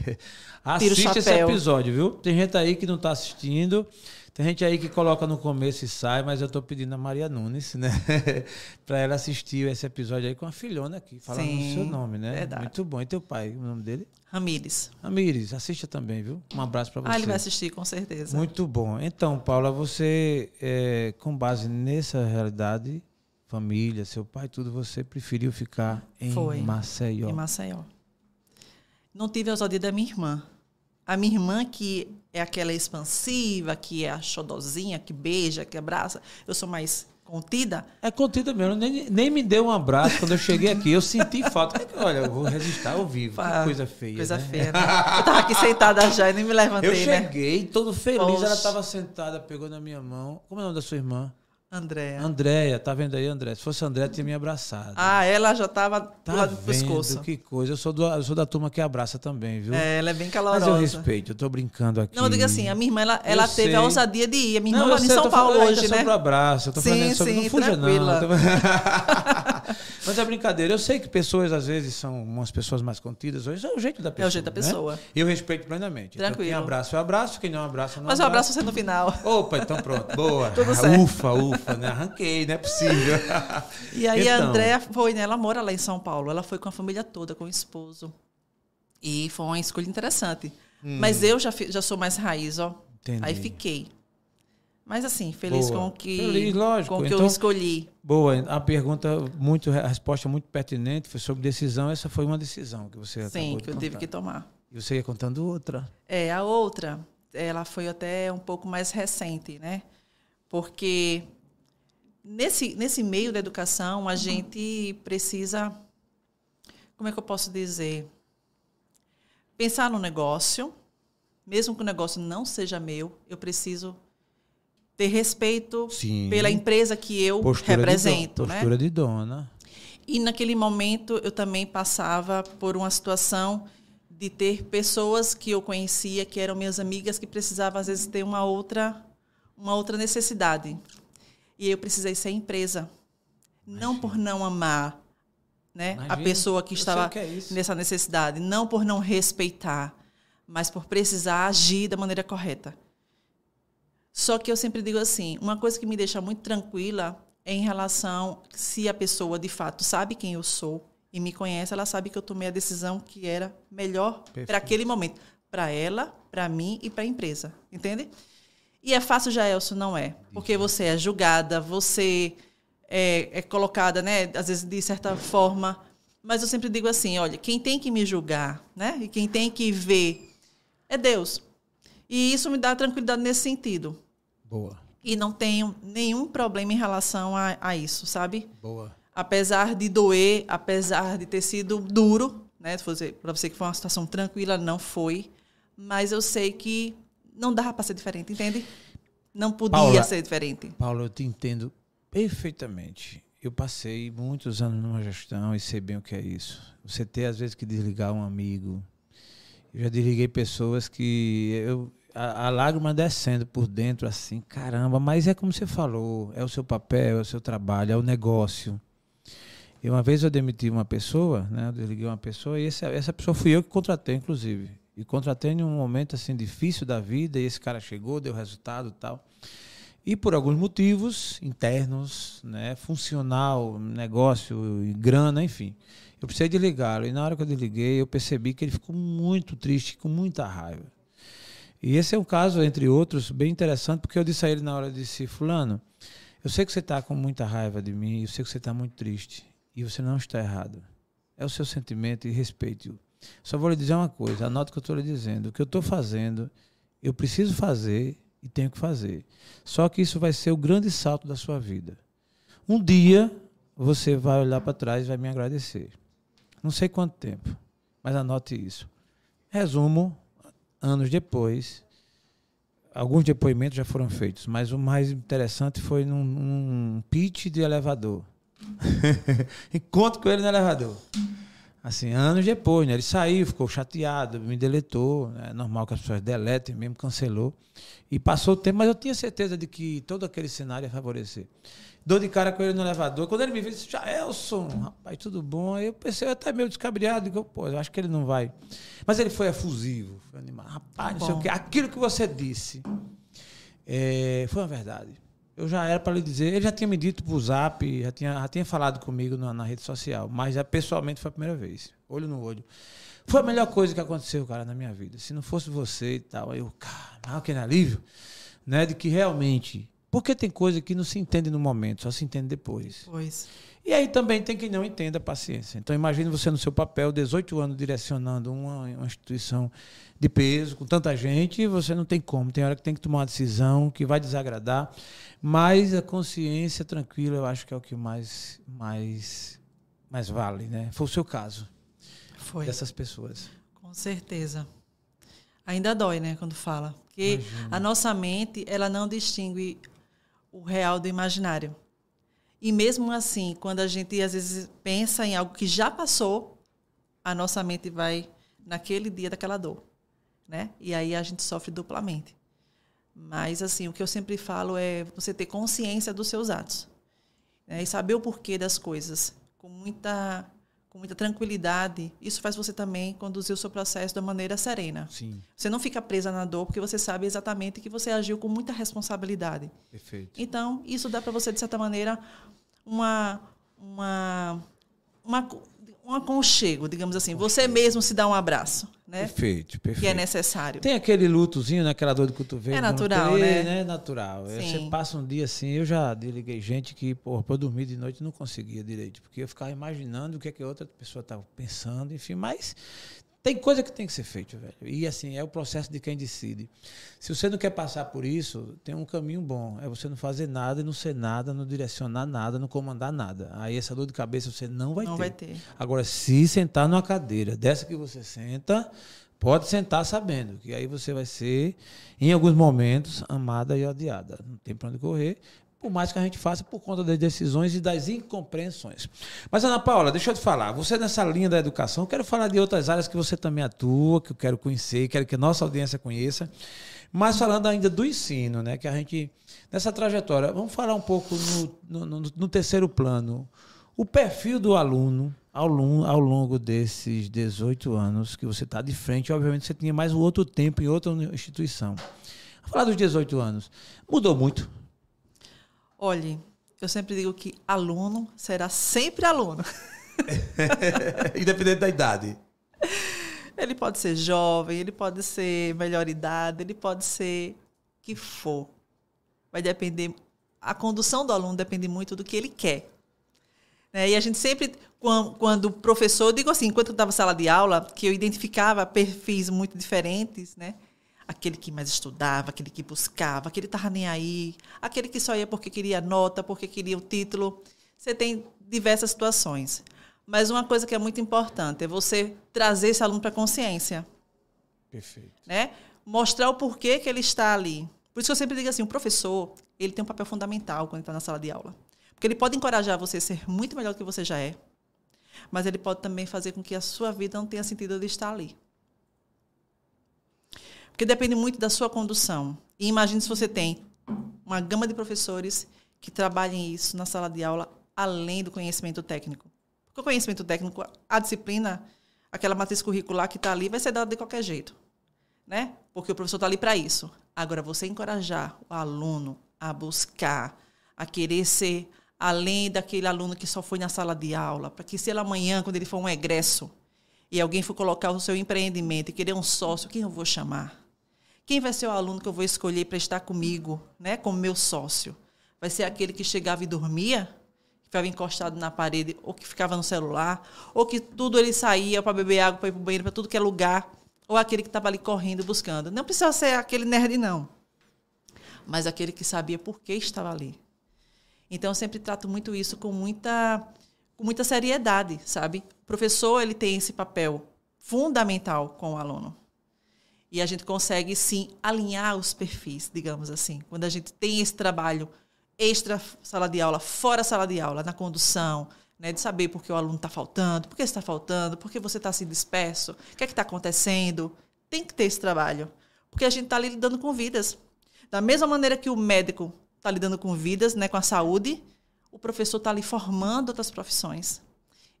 Assiste esse episódio, viu? Tem gente aí que não está assistindo. Tem gente aí que coloca no começo e sai, mas eu estou pedindo a Maria Nunes, né? para ela assistir esse episódio aí com a filhona aqui, falando Sim, o seu nome, né? Verdade. Muito bom. E teu pai, o nome dele? Ramires. Ramires, assista também, viu? Um abraço para você. Ah, ele vai assistir, com certeza. Muito bom. Então, Paula, você, é, com base nessa realidade, família, seu pai, tudo, você preferiu ficar em Foi, Maceió. Em Maceió. Não tive a ousadia da minha irmã. A minha irmã, que é aquela expansiva, que é a xodozinha, que beija, que abraça, eu sou mais contida. É contida mesmo, nem, nem me deu um abraço quando eu cheguei aqui. Eu senti falta. Olha, eu vou resistir ao vivo. Que coisa feia. Coisa né? feia, né? Eu tava aqui sentada já e nem me levantei. Eu né? cheguei, né? todo feliz. Poxa. Ela estava sentada, pegou na minha mão. Como é o nome da sua irmã? Andréia. Andréia, tá vendo aí, André? Se fosse Andréia, tinha me abraçado. Ah, ela já tava tá do lado do pescoço. Que coisa. Eu sou, do, eu sou da turma que abraça também, viu? É, ela é bem calorosa. Mas eu respeito, eu tô brincando aqui. Não, diga assim, a minha irmã, ela, ela teve sei. a ousadia de ir. A minha irmã mora em São Paulo hoje, né? Sobre o abraço, eu tô sim, falando sobre... Sim, não fuja tranquila. não. Mas é brincadeira. Eu sei que pessoas, às vezes, são umas pessoas mais contidas. Hoje é o jeito da pessoa. É o jeito da né? pessoa. E eu respeito plenamente. Tranquilo. Então, quem abraça, eu abraço. Quem não abraça, não Mas eu abraço você no final. Opa, então pronto. Boa. Tudo certo. Ufa, ufa, né? Arranquei, não é possível. E aí então. a Andréa foi, né? Ela mora lá em São Paulo. Ela foi com a família toda, com o esposo. E foi uma escolha interessante. Hum. Mas eu já, já sou mais raiz, ó. Entendi. Aí fiquei. Mas assim, feliz boa. com o que, feliz, lógico. com que então, eu escolhi. Boa, a pergunta muito, a resposta muito pertinente foi sobre decisão. Essa foi uma decisão que você Sim, que eu tive que tomar. E você ia contando outra? É, a outra, ela foi até um pouco mais recente, né? Porque nesse, nesse meio da educação, a gente precisa, como é que eu posso dizer? Pensar no negócio, mesmo que o negócio não seja meu, eu preciso ter respeito Sim. pela empresa que eu postura represento. De do, postura né? de dona. E naquele momento eu também passava por uma situação de ter pessoas que eu conhecia, que eram minhas amigas, que precisavam às vezes ter uma outra, uma outra necessidade. E eu precisei ser empresa. Imagina. Não por não amar né, a pessoa que estava que é nessa necessidade, não por não respeitar, mas por precisar agir da maneira correta. Só que eu sempre digo assim, uma coisa que me deixa muito tranquila é em relação se a pessoa de fato sabe quem eu sou e me conhece, ela sabe que eu tomei a decisão que era melhor para aquele momento, para ela, para mim e para a empresa, entende? E é fácil, Jaelson, não é, porque você é julgada, você é, é colocada, né, às vezes de certa forma, mas eu sempre digo assim, olha, quem tem que me julgar, né, e quem tem que ver é Deus. E isso me dá tranquilidade nesse sentido. Boa. E não tenho nenhum problema em relação a, a isso, sabe? Boa. Apesar de doer, apesar de ter sido duro, né? Para você que foi uma situação tranquila, não foi. Mas eu sei que não dava para ser diferente, entende? Não podia Paula, ser diferente. Paulo, eu te entendo perfeitamente. Eu passei muitos anos numa gestão e sei bem o que é isso. Você ter, às vezes, que desligar um amigo. Eu já desliguei pessoas que eu, a, a, lágrima descendo por dentro, assim, caramba, mas é como você falou, é o seu papel, é o seu trabalho, é o negócio. E uma vez eu demiti uma pessoa, né? Eu desliguei uma pessoa e essa, essa pessoa fui eu que contratei, inclusive. E contratei em um momento assim difícil da vida, e esse cara chegou, deu resultado e tal. E por alguns motivos internos, né, funcional, negócio, grana, enfim, eu precisei desligá-lo. E na hora que eu desliguei, eu percebi que ele ficou muito triste, com muita raiva. E esse é um caso, entre outros, bem interessante, porque eu disse a ele na hora, disse, fulano, eu sei que você está com muita raiva de mim, eu sei que você está muito triste, e você não está errado. É o seu sentimento e respeite-o. Só vou lhe dizer uma coisa, anote o que eu estou lhe dizendo. O que eu estou fazendo, eu preciso fazer e tenho que fazer. Só que isso vai ser o grande salto da sua vida. Um dia você vai olhar para trás e vai me agradecer. Não sei quanto tempo, mas anote isso. Resumo, anos depois, alguns depoimentos já foram feitos, mas o mais interessante foi num, num pitch de elevador. Encontro com ele no elevador. Assim, anos depois, né? Ele saiu, ficou chateado, me deletou. É normal que as pessoas deletem, mesmo cancelou. E passou o tempo, mas eu tinha certeza de que todo aquele cenário ia favorecer. Dou de cara com ele no elevador. Quando ele me viu, ele disse: Jaelson, rapaz, tudo bom? Aí eu pensei, até meio descabriado. Digo, pô, eu acho que ele não vai. Mas ele foi efusivo, foi animado. Rapaz, não sei o quê. Aquilo que você disse é, foi uma verdade. Eu já era para lhe dizer, ele já tinha me dito por zap, já tinha, já tinha falado comigo na, na rede social, mas já pessoalmente foi a primeira vez, olho no olho. Foi a melhor coisa que aconteceu, cara, na minha vida. Se não fosse você e tal, aí eu, cara, que alívio, né, de que realmente porque tem coisa que não se entende no momento, só se entende depois. Pois. E aí também tem quem não entenda a paciência. Então imagine você no seu papel, 18 anos direcionando uma, uma instituição de peso, com tanta gente, e você não tem como. Tem hora que tem que tomar uma decisão que vai desagradar. Mas a consciência tranquila, eu acho que é o que mais, mais, mais vale, né? Foi o seu caso. Foi. Dessas pessoas. Com certeza. Ainda dói, né, quando fala. Porque Imagina. a nossa mente, ela não distingue o real do imaginário. E mesmo assim, quando a gente às vezes pensa em algo que já passou, a nossa mente vai naquele dia daquela dor, né? E aí a gente sofre duplamente. Mas assim, o que eu sempre falo é você ter consciência dos seus atos né? e saber o porquê das coisas com muita com muita tranquilidade, isso faz você também conduzir o seu processo da maneira serena. Sim. Você não fica presa na dor porque você sabe exatamente que você agiu com muita responsabilidade. Perfeito. Então, isso dá para você, de certa maneira, uma, uma, uma um aconchego, digamos assim. Você mesmo se dá um abraço, né? Perfeito, perfeito. Que é necessário. Tem aquele lutozinho, né? dor de cotovelo. É natural, né? né? natural. Sim. Você passa um dia assim, eu já desliguei gente que, porra, pra dormir de noite não conseguia direito, porque eu ficava imaginando o que, é que a outra pessoa estava pensando, enfim, mas tem coisa que tem que ser feita, velho. E assim, é o processo de quem decide. Se você não quer passar por isso, tem um caminho bom. É você não fazer nada, não ser nada, não direcionar nada, não comandar nada. Aí essa dor de cabeça você não vai não ter. Vai ter. Agora, se sentar numa cadeira dessa que você senta, pode sentar sabendo que aí você vai ser, em alguns momentos, amada e odiada. Não tem para onde correr por mais que a gente faça por conta das decisões e das incompreensões. Mas, Ana Paula, deixa eu te falar, você nessa linha da educação, quero falar de outras áreas que você também atua, que eu quero conhecer, quero que a nossa audiência conheça, mas falando ainda do ensino, né, que a gente, nessa trajetória, vamos falar um pouco no, no, no terceiro plano, o perfil do aluno ao ao longo desses 18 anos que você está de frente, obviamente você tinha mais um outro tempo em outra instituição. Vou falar dos 18 anos. Mudou muito Olhe, eu sempre digo que aluno será sempre aluno. Independente da idade. Ele pode ser jovem, ele pode ser melhor idade, ele pode ser que for. Vai depender. A condução do aluno depende muito do que ele quer. Né? E a gente sempre, quando o professor, eu digo assim, enquanto eu estava na sala de aula, que eu identificava perfis muito diferentes, né? Aquele que mais estudava, aquele que buscava, aquele que estava nem aí, aquele que só ia porque queria nota, porque queria o título. Você tem diversas situações. Mas uma coisa que é muito importante é você trazer esse aluno para a consciência. Perfeito. Né? Mostrar o porquê que ele está ali. Por isso que eu sempre digo assim, o professor, ele tem um papel fundamental quando está na sala de aula. Porque ele pode encorajar você a ser muito melhor do que você já é, mas ele pode também fazer com que a sua vida não tenha sentido de estar ali. Porque depende muito da sua condução. E imagine se você tem uma gama de professores que trabalhem isso na sala de aula, além do conhecimento técnico. Porque o conhecimento técnico, a disciplina, aquela matriz curricular que está ali, vai ser dada de qualquer jeito. né? Porque o professor está ali para isso. Agora, você encorajar o aluno a buscar, a querer ser além daquele aluno que só foi na sala de aula, para que se ele amanhã, quando ele for um egresso, e alguém for colocar o seu empreendimento e querer um sócio, quem eu vou chamar? Quem vai ser o aluno que eu vou escolher para estar comigo, né, como meu sócio? Vai ser aquele que chegava e dormia? Que ficava encostado na parede, ou que ficava no celular, ou que tudo ele saía para beber água, para ir para o banheiro, para tudo que é lugar, ou aquele que estava ali correndo, buscando. Não precisa ser aquele nerd, não. Mas aquele que sabia por que estava ali. Então, eu sempre trato muito isso com muita, com muita seriedade, sabe? O professor ele tem esse papel fundamental com o aluno. E a gente consegue, sim, alinhar os perfis, digamos assim. Quando a gente tem esse trabalho extra sala de aula, fora sala de aula, na condução, né, de saber por que o aluno está faltando, por que está faltando, por que você está se disperso, o que é que está acontecendo. Tem que ter esse trabalho, porque a gente está ali lidando com vidas. Da mesma maneira que o médico está lidando com vidas, né, com a saúde, o professor está ali formando outras profissões.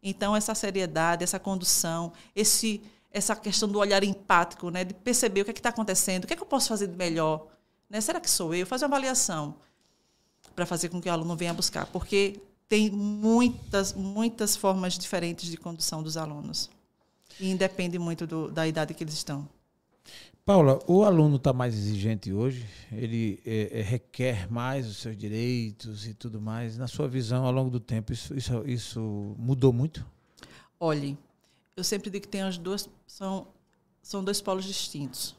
Então, essa seriedade, essa condução, esse, essa questão do olhar empático, né, de perceber o que é está acontecendo, o que é que eu posso fazer de melhor. Né? Será que sou eu? Fazer uma avaliação para fazer com que o aluno venha buscar, porque tem muitas, muitas formas diferentes de condução dos alunos. E independe muito do, da idade que eles estão. Paula, o aluno está mais exigente hoje? Ele é, é, requer mais os seus direitos e tudo mais. Na sua visão, ao longo do tempo, isso, isso, isso mudou muito? Olhe, eu sempre digo que tem as duas são são dois polos distintos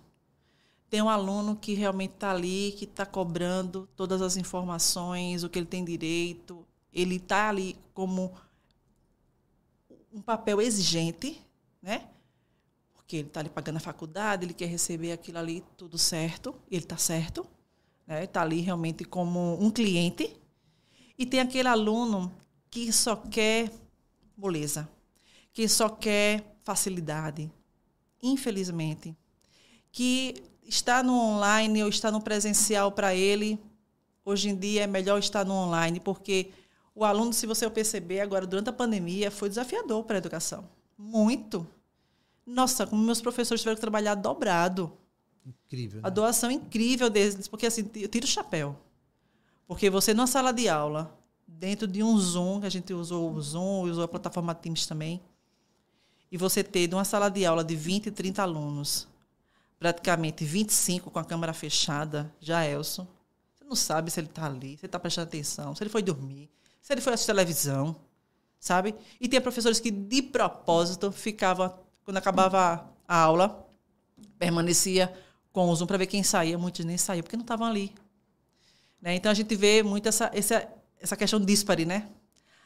tem um aluno que realmente está ali, que está cobrando todas as informações, o que ele tem direito. Ele está ali como um papel exigente, né? Porque ele está ali pagando a faculdade, ele quer receber aquilo ali tudo certo, ele está certo, né? Está ali realmente como um cliente. E tem aquele aluno que só quer moleza, que só quer facilidade, infelizmente, que estar no online ou estar no presencial para ele, hoje em dia é melhor estar no online, porque o aluno, se você perceber agora, durante a pandemia, foi desafiador para a educação. Muito. Nossa, como meus professores tiveram que trabalhar dobrado. Incrível. Né? A doação incrível deles, porque assim, eu tiro o chapéu. Porque você, numa sala de aula, dentro de um Zoom, que a gente usou o Zoom, usou a plataforma Teams também, e você ter uma sala de aula de 20, 30 alunos, praticamente 25 com a câmera fechada, já Elson. Você não sabe se ele está ali, se ele está prestando atenção, se ele foi dormir, se ele foi assistir televisão, sabe? E tinha professores que, de propósito, ficavam, quando acabava a aula, permanecia com o Zoom para ver quem saía. Muitos nem saíam, porque não estavam ali. Né? Então, a gente vê muito essa, essa, essa questão dispare, né?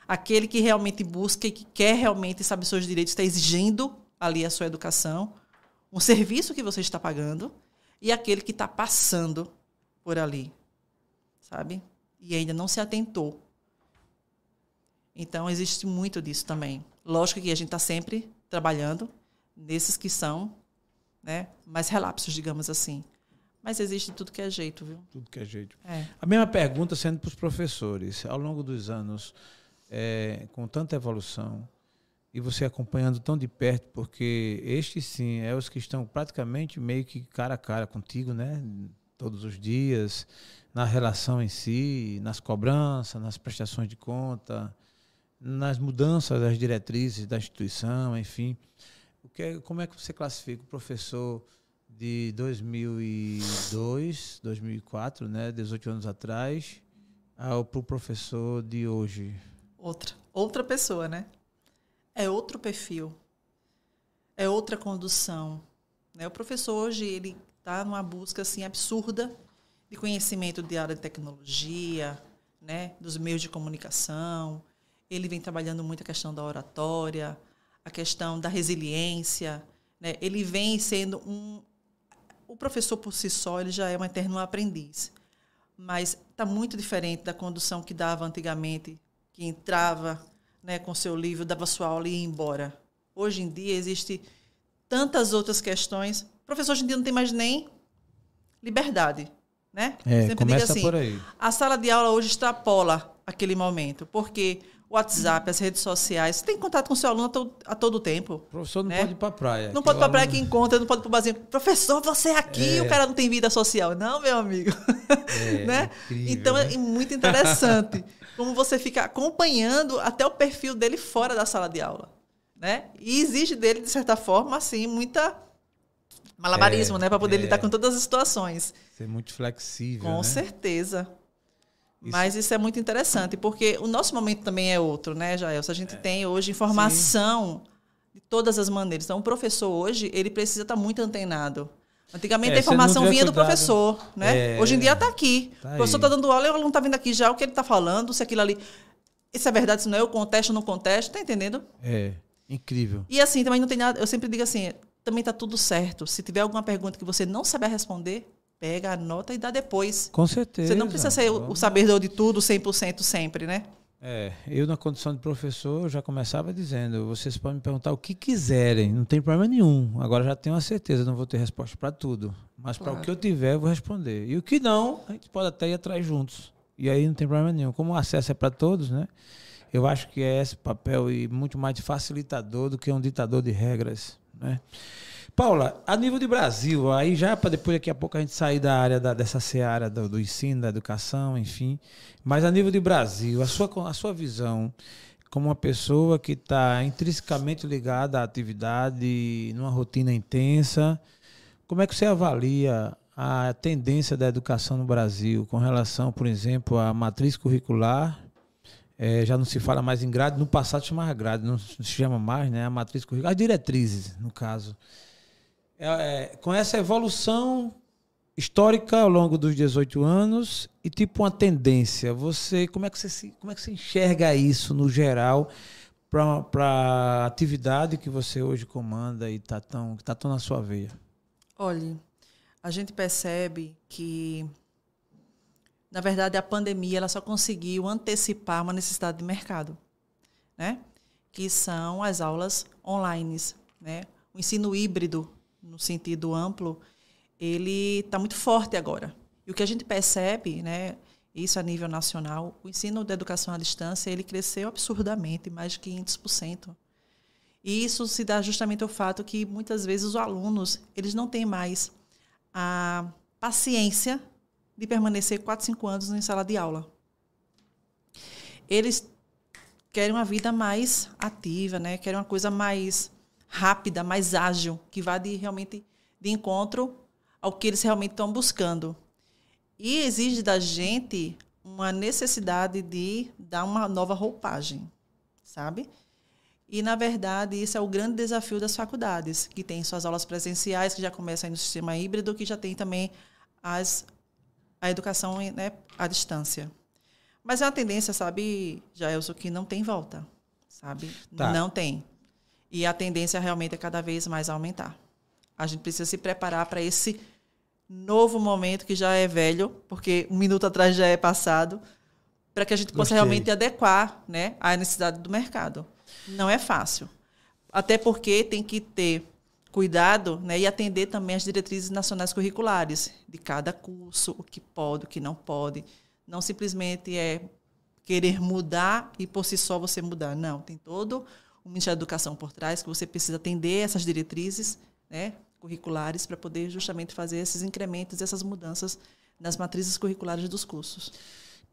Aquele que realmente busca e que quer realmente saber seus direitos, está exigindo ali a sua educação, um serviço que você está pagando e aquele que está passando por ali, sabe? E ainda não se atentou. Então, existe muito disso também. Lógico que a gente está sempre trabalhando nesses que são né, mais relapsos, digamos assim. Mas existe tudo que é jeito, viu? Tudo que é jeito. É. A mesma pergunta sendo para os professores. Ao longo dos anos, é, com tanta evolução, e você acompanhando tão de perto, porque estes sim é os que estão praticamente meio que cara a cara contigo, né? Todos os dias, na relação em si, nas cobranças, nas prestações de conta, nas mudanças das diretrizes da instituição, enfim. O que é, como é que você classifica o professor de 2002, 2004, né, 18 anos atrás, ao pro professor de hoje? Outra, outra pessoa, né? é outro perfil, é outra condução. Né? O professor hoje ele está numa busca assim absurda de conhecimento de área de tecnologia, né, dos meios de comunicação. Ele vem trabalhando muito a questão da oratória, a questão da resiliência. Né? Ele vem sendo um. O professor por si só ele já é um eterno aprendiz, mas está muito diferente da condução que dava antigamente, que entrava né, com seu livro, dava sua aula e ia embora. Hoje em dia existe tantas outras questões. O professor hoje em dia não tem mais nem liberdade, né? É, Sempre começa assim, por aí. A sala de aula hoje extrapola aquele momento, porque WhatsApp, as redes sociais. Você tem contato com o seu aluno a todo, a todo tempo. O professor não né? pode ir para praia. Não pode ir para praia que encontra, não pode ir para o barzinho. Professor, você é aqui, é. o cara não tem vida social. Não, meu amigo. É, né? Incrível, então é né? é muito interessante como você fica acompanhando até o perfil dele fora da sala de aula. Né? E exige dele, de certa forma, assim, muita malabarismo, é, né? Para poder é. lidar com todas as situações. Ser muito flexível. Com né? certeza. Isso. Mas isso é muito interessante, porque o nosso momento também é outro, né, Jael? A gente é. tem hoje informação Sim. de todas as maneiras. Então, o professor hoje, ele precisa estar muito antenado. Antigamente é, a informação vinha cuidado. do professor, né? É, hoje em dia está aqui. Tá o professor está dando aula e o aluno está vindo aqui já o que ele está falando, se aquilo ali. Isso é verdade, se não é, eu contesto ou não contesto, tá entendendo? É, incrível. E assim, também não tem nada. Eu sempre digo assim, também está tudo certo. Se tiver alguma pergunta que você não saber responder, pega, anota e dá depois. Com certeza. Você não precisa ser o, o saber de tudo 100% sempre, né? É, eu na condição de professor já começava dizendo, vocês podem me perguntar o que quiserem, não tem problema nenhum. Agora já tenho a certeza, não vou ter resposta para tudo, mas claro. para o que eu tiver eu vou responder. E o que não, a gente pode até ir atrás juntos. E aí não tem problema nenhum. Como o acesso é para todos, né? Eu acho que é esse papel e muito mais de facilitador do que um ditador de regras, né? Paula, a nível de Brasil, aí já para depois daqui a pouco a gente sair da área da, dessa seara do, do, ensino, da educação, enfim. Mas a nível de Brasil, a sua, a sua visão como uma pessoa que está intrinsecamente ligada à atividade, numa rotina intensa, como é que você avalia a tendência da educação no Brasil com relação, por exemplo, à matriz curricular? É, já não se fala mais em grade, no passado chamava grade, não se chama mais, né? A matriz curricular, as diretrizes, no caso. É, é, com essa evolução histórica ao longo dos 18 anos e tipo uma tendência. Você como é que você como é que você enxerga isso no geral para a atividade que você hoje comanda e está tão tá tão na sua veia? Olhe, a gente percebe que na verdade a pandemia ela só conseguiu antecipar uma necessidade de mercado, né? Que são as aulas online, né? O ensino híbrido no sentido amplo, ele está muito forte agora. E o que a gente percebe, né, isso a nível nacional, o ensino da educação à distância ele cresceu absurdamente, mais de 500%. E isso se dá justamente ao fato que muitas vezes os alunos eles não têm mais a paciência de permanecer 4, 5 anos em sala de aula. Eles querem uma vida mais ativa, né? querem uma coisa mais rápida, mais ágil, que vá de, realmente de encontro ao que eles realmente estão buscando. E exige da gente uma necessidade de dar uma nova roupagem, sabe? E, na verdade, isso é o grande desafio das faculdades, que tem suas aulas presenciais, que já começam no sistema híbrido, que já tem também as, a educação né, à distância. Mas é uma tendência, sabe, Jaelson, que não tem volta, sabe? Tá. Não tem. E a tendência realmente é cada vez mais aumentar. A gente precisa se preparar para esse novo momento que já é velho, porque um minuto atrás já é passado, para que a gente possa Gostei. realmente adequar né, à necessidade do mercado. Não é fácil. Até porque tem que ter cuidado né, e atender também as diretrizes nacionais curriculares de cada curso, o que pode, o que não pode. Não simplesmente é querer mudar e por si só você mudar. Não, tem todo o Ministério da Educação por trás, que você precisa atender essas diretrizes né, curriculares para poder justamente fazer esses incrementos, essas mudanças nas matrizes curriculares dos cursos.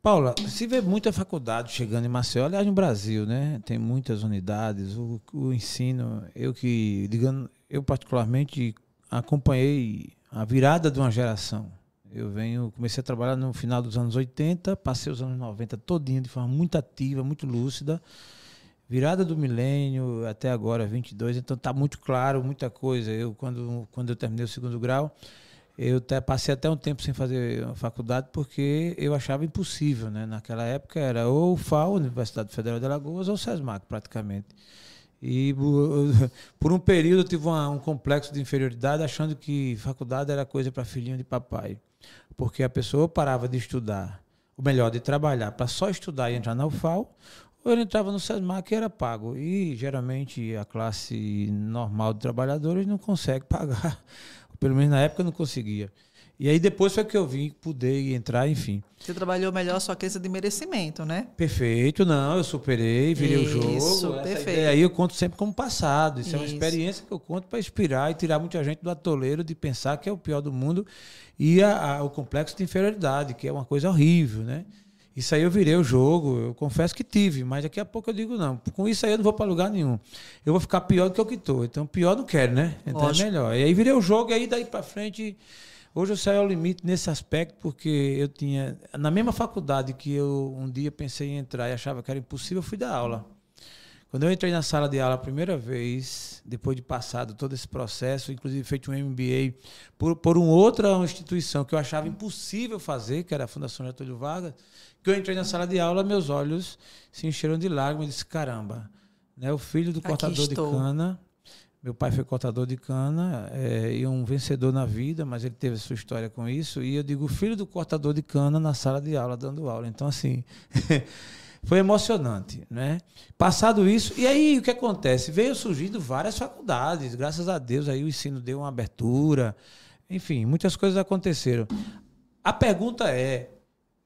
Paula, se vê muita faculdade chegando em Maceió, aliás, no Brasil, né? Tem muitas unidades, o, o ensino, eu que, digamos, eu particularmente acompanhei a virada de uma geração. Eu venho, comecei a trabalhar no final dos anos 80, passei os anos 90 todinho de forma muito ativa, muito lúcida virada do milênio até agora, 22, então está muito claro, muita coisa. Eu, quando, quando eu terminei o segundo grau, eu até, passei até um tempo sem fazer faculdade porque eu achava impossível, né? Naquela época era ou FAO, Universidade Federal de Alagoas, ou SESMAC, praticamente. E por um período eu tive uma, um complexo de inferioridade, achando que faculdade era coisa para filhinho de papai. Porque a pessoa parava de estudar, o melhor, de trabalhar, para só estudar e entrar na UFAO, ou ele entrava no SESMAC que era pago. E geralmente a classe normal de trabalhadores não consegue pagar. Pelo menos na época não conseguia. E aí depois foi que eu vim poder entrar, enfim. Você trabalhou melhor a sua crença de merecimento, né? Perfeito, não, eu superei, virei Isso, o jogo. Essa perfeito. aí eu conto sempre como passado. Isso, é uma Isso. experiência que eu conto para inspirar e tirar muita gente do atoleiro de pensar que é o pior do mundo e a- a- o complexo de inferioridade, que é uma coisa horrível, né? Isso aí eu virei o jogo, eu confesso que tive, mas daqui a pouco eu digo não. Com isso aí eu não vou para lugar nenhum. Eu vou ficar pior do que eu que tô. Então pior não quero, né? Então Lógico. é melhor. E aí virei o jogo e aí daí para frente Hoje eu saí ao limite nesse aspecto porque eu tinha. Na mesma faculdade que eu um dia pensei em entrar e achava que era impossível, eu fui dar aula. Quando eu entrei na sala de aula a primeira vez, depois de passado todo esse processo, inclusive feito um MBA por, por uma outra instituição que eu achava impossível fazer, que era a Fundação Getúlio Vargas, que eu entrei na sala de aula, meus olhos se encheram de lágrimas e disse: caramba, né, o filho do cortador de cana. Meu pai foi cortador de cana é, e um vencedor na vida, mas ele teve a sua história com isso. E eu digo, filho do cortador de cana na sala de aula, dando aula. Então, assim, foi emocionante, né? Passado isso, e aí o que acontece? Veio surgindo várias faculdades, graças a Deus, aí o ensino deu uma abertura, enfim, muitas coisas aconteceram. A pergunta é,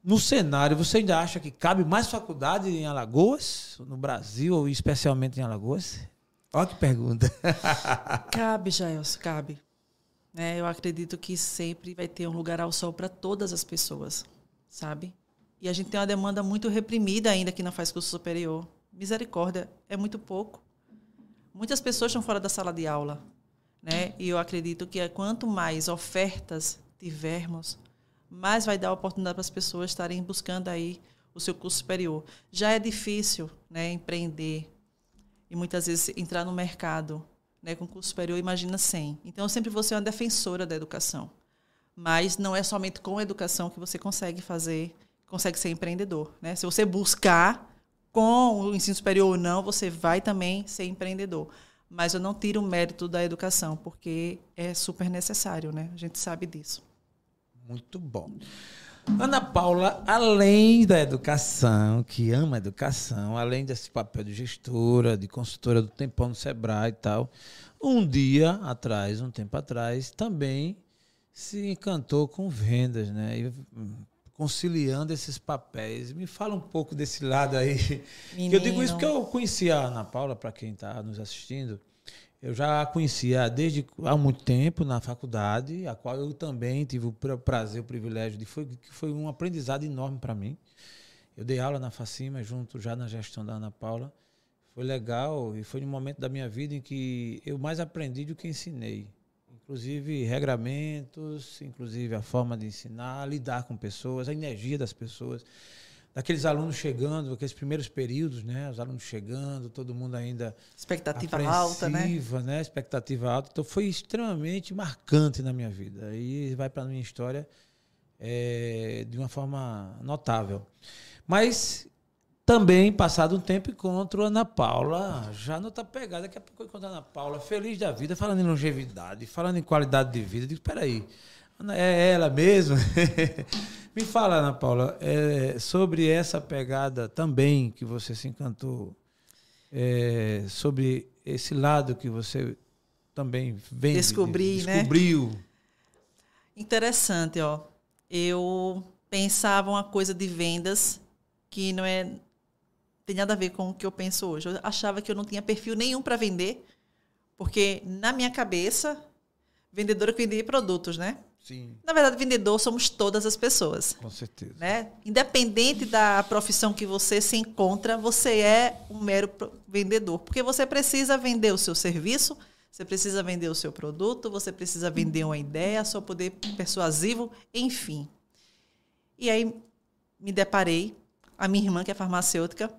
no cenário, você ainda acha que cabe mais faculdade em Alagoas, no Brasil, ou especialmente em Alagoas? Olha que pergunta. Cabe, Jaelson, cabe. Né, eu acredito que sempre vai ter um lugar ao sol para todas as pessoas, sabe? E a gente tem uma demanda muito reprimida ainda que não faz curso superior. Misericórdia, é muito pouco. Muitas pessoas estão fora da sala de aula, né? E eu acredito que quanto mais ofertas tivermos, mais vai dar oportunidade para as pessoas estarem buscando aí o seu curso superior. Já é difícil, né, empreender e muitas vezes entrar no mercado né, com curso superior, imagina sem. Então, eu sempre vou ser uma defensora da educação. Mas não é somente com a educação que você consegue fazer, consegue ser empreendedor. Né? Se você buscar com o ensino superior ou não, você vai também ser empreendedor. Mas eu não tiro o mérito da educação, porque é super necessário, né? A gente sabe disso. Muito bom. Ana Paula, além da educação, que ama a educação, além desse papel de gestora, de consultora do Tempão no Sebrae e tal, um dia atrás, um tempo atrás, também se encantou com vendas, né? E, hum, conciliando esses papéis. Me fala um pouco desse lado aí. Que Eu digo isso porque eu conhecia a Ana Paula, para quem está nos assistindo. Eu já a conhecia desde há muito tempo na faculdade, a qual eu também tive o pra- prazer, o privilégio de foi que foi um aprendizado enorme para mim. Eu dei aula na Facima junto já na gestão da Ana Paula. Foi legal e foi um momento da minha vida em que eu mais aprendi do que ensinei. Inclusive regramentos, inclusive a forma de ensinar, lidar com pessoas, a energia das pessoas daqueles alunos chegando, aqueles primeiros períodos, né? Os alunos chegando, todo mundo ainda Expectativa alta, né? né? Expectativa alta. Então foi extremamente marcante na minha vida. E vai para a minha história é, de uma forma notável. Mas também, passado um tempo, encontro a Ana Paula, já noutra pegada. Daqui a pouco eu encontro a Ana Paula, feliz da vida, falando em longevidade, falando em qualidade de vida. Eu digo, peraí, Ana, é ela mesmo? Me fala, Ana Paula, é, sobre essa pegada também que você se encantou, é, sobre esse lado que você também vem Descobri, né? descobriu. Interessante, ó. Eu pensava uma coisa de vendas que não é tem nada a ver com o que eu penso hoje. Eu achava que eu não tinha perfil nenhum para vender, porque na minha cabeça, vendedora que vendia produtos, né? Sim, Na verdade, vendedor somos todas as pessoas, com certeza. né? Independente da profissão que você se encontra, você é um mero vendedor, porque você precisa vender o seu serviço, você precisa vender o seu produto, você precisa vender uma ideia, seu poder persuasivo, enfim. E aí me deparei, a minha irmã, que é farmacêutica,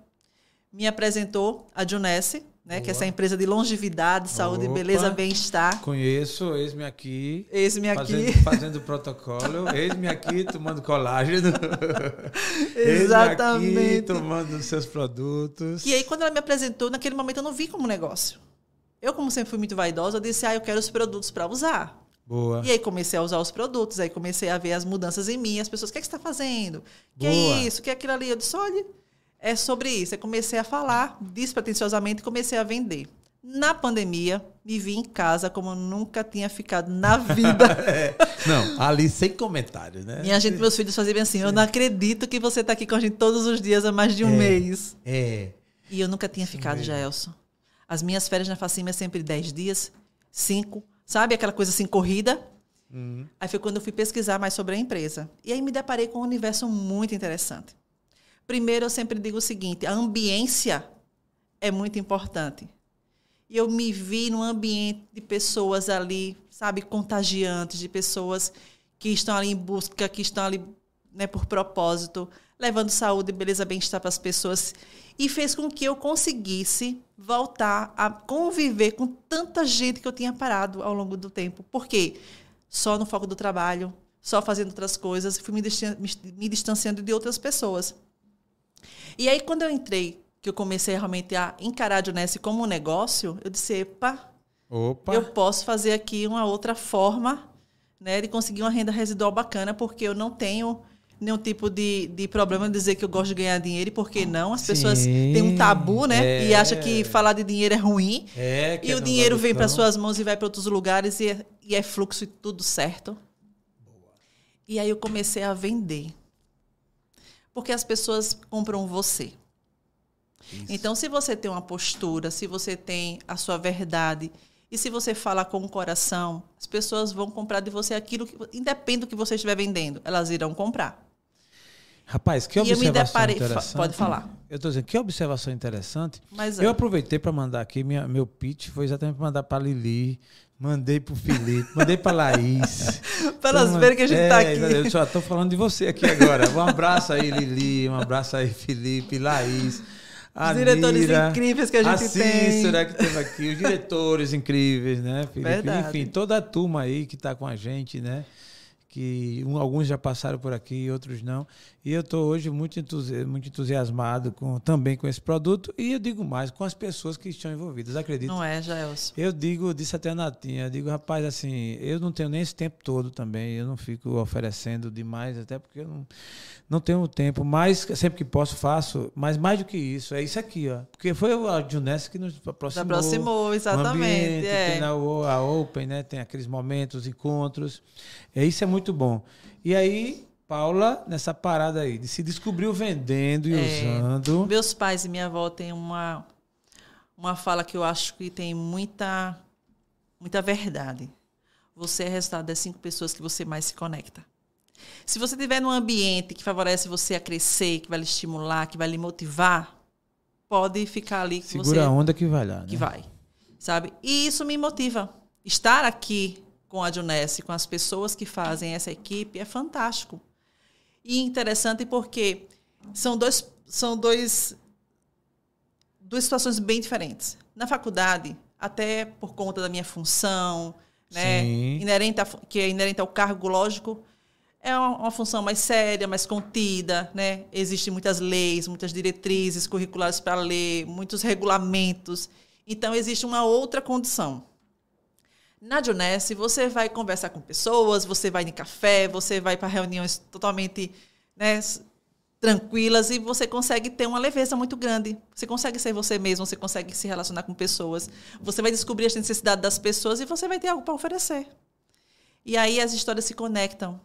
me apresentou a Junesse, né, que é essa Boa. empresa de longevidade, saúde, Opa. beleza, bem-estar. Conheço, eis-me aqui. Eis-me aqui. Fazendo, protocolo, eis-me aqui tomando colágeno. Exatamente. aqui tomando os seus produtos. E aí, quando ela me apresentou, naquele momento eu não vi como negócio. Eu, como sempre fui muito vaidosa, eu disse, ah, eu quero os produtos para usar. Boa. E aí comecei a usar os produtos, aí comecei a ver as mudanças em mim, as pessoas, o que, é que você está fazendo? O que Boa. é isso? O que é aquilo ali? Eu disse, olha, é sobre isso. Aí comecei a falar despretensiosamente e comecei a vender. Na pandemia, me vi em casa como eu nunca tinha ficado na vida. É. Não, ali sem comentários, né? Minha gente, meus filhos faziam assim: eu não acredito que você está aqui com a gente todos os dias há mais de um É. mês. É. E eu nunca tinha ficado, mesmo. Jaelson. As minhas férias na Facima é sempre 10 dias, 5, sabe? Aquela coisa assim, corrida. Uhum. Aí foi quando eu fui pesquisar mais sobre a empresa. E aí me deparei com um universo muito interessante. Primeiro, eu sempre digo o seguinte: a ambiência é muito importante. E eu me vi num ambiente de pessoas ali, sabe, contagiantes, de pessoas que estão ali em busca, que estão ali né, por propósito, levando saúde, beleza, bem-estar para as pessoas. E fez com que eu conseguisse voltar a conviver com tanta gente que eu tinha parado ao longo do tempo. Por quê? Só no foco do trabalho, só fazendo outras coisas, fui me, distan- me- me distanciando de outras pessoas. E aí, quando eu entrei, que eu comecei realmente a encarar a Junesse como um negócio, eu disse, epa, Opa. eu posso fazer aqui uma outra forma né, de conseguir uma renda residual bacana, porque eu não tenho nenhum tipo de, de problema de dizer que eu gosto de ganhar dinheiro, e por que não? As pessoas Sim, têm um tabu, né? E é. acham que falar de dinheiro é ruim. É, E é o dinheiro vem para suas mãos e vai para outros lugares e é, e é fluxo e tudo certo. E aí eu comecei a vender. Porque as pessoas compram você. Isso. Então, se você tem uma postura, se você tem a sua verdade e se você fala com o coração, as pessoas vão comprar de você aquilo que, independente do que você estiver vendendo, elas irão comprar. Rapaz, que observação deparei- interessante. pode falar. Eu tô dizendo, que observação interessante. Mas Eu aproveitei para mandar aqui, minha, meu pitch foi exatamente para mandar para Lili, mandei para o Felipe, mandei para Laís. para elas verem que a gente é, está aqui. Eu só estou falando de você aqui agora. Um abraço aí, Lili, um abraço aí, Felipe, Laís. Os diretores incríveis que a gente a tem. Cícera que teve aqui, os diretores incríveis, né, Felipe? Verdade. Enfim, toda a turma aí que está com a gente, né? Que um- alguns já passaram por aqui, outros não. E eu estou hoje muito, entusi- muito entusiasmado com, também com esse produto. E eu digo mais, com as pessoas que estão envolvidas. Acredito. Não é, Jaelson? Eu digo, disse até a Natinha, eu digo, rapaz, assim, eu não tenho nem esse tempo todo também, eu não fico oferecendo demais, até porque eu não, não tenho tempo, mas sempre que posso faço, mas mais do que isso, é isso aqui, ó. Porque foi a Juness que nos aproximou. aproximou, o exatamente, ambiente, é. Na a Open, né? Tem aqueles momentos, encontros. É, isso é muito bom. E aí, Paula, nessa parada aí, de se descobriu vendendo e É. usando. Meus pais e minha avó têm uma, uma fala que eu acho que tem muita, muita verdade. Você é resultado das cinco pessoas que você mais se conecta. Se você estiver num ambiente que favorece você a crescer, que vai lhe estimular, que vai lhe motivar, pode ficar ali que Segura você a onda que vai lá, né? que vai, sabe? E isso me motiva. Estar aqui com a Junesse, com as pessoas que fazem essa equipe, é fantástico. E interessante porque são dois, são dois, duas situações bem diferentes. Na faculdade, até por conta da minha função, né, Sim. inerente a, que é inerente ao cargo lógico, é uma, uma função mais séria, mais contida, né? Existem muitas leis, muitas diretrizes curriculares para ler, muitos regulamentos. Então existe uma outra condição. Na Junesse, você vai conversar com pessoas, você vai em café, você vai para reuniões totalmente né, tranquilas e você consegue ter uma leveza muito grande. Você consegue ser você mesmo, você consegue se relacionar com pessoas. Você vai descobrir as necessidades das pessoas e você vai ter algo para oferecer. E aí as histórias se conectam.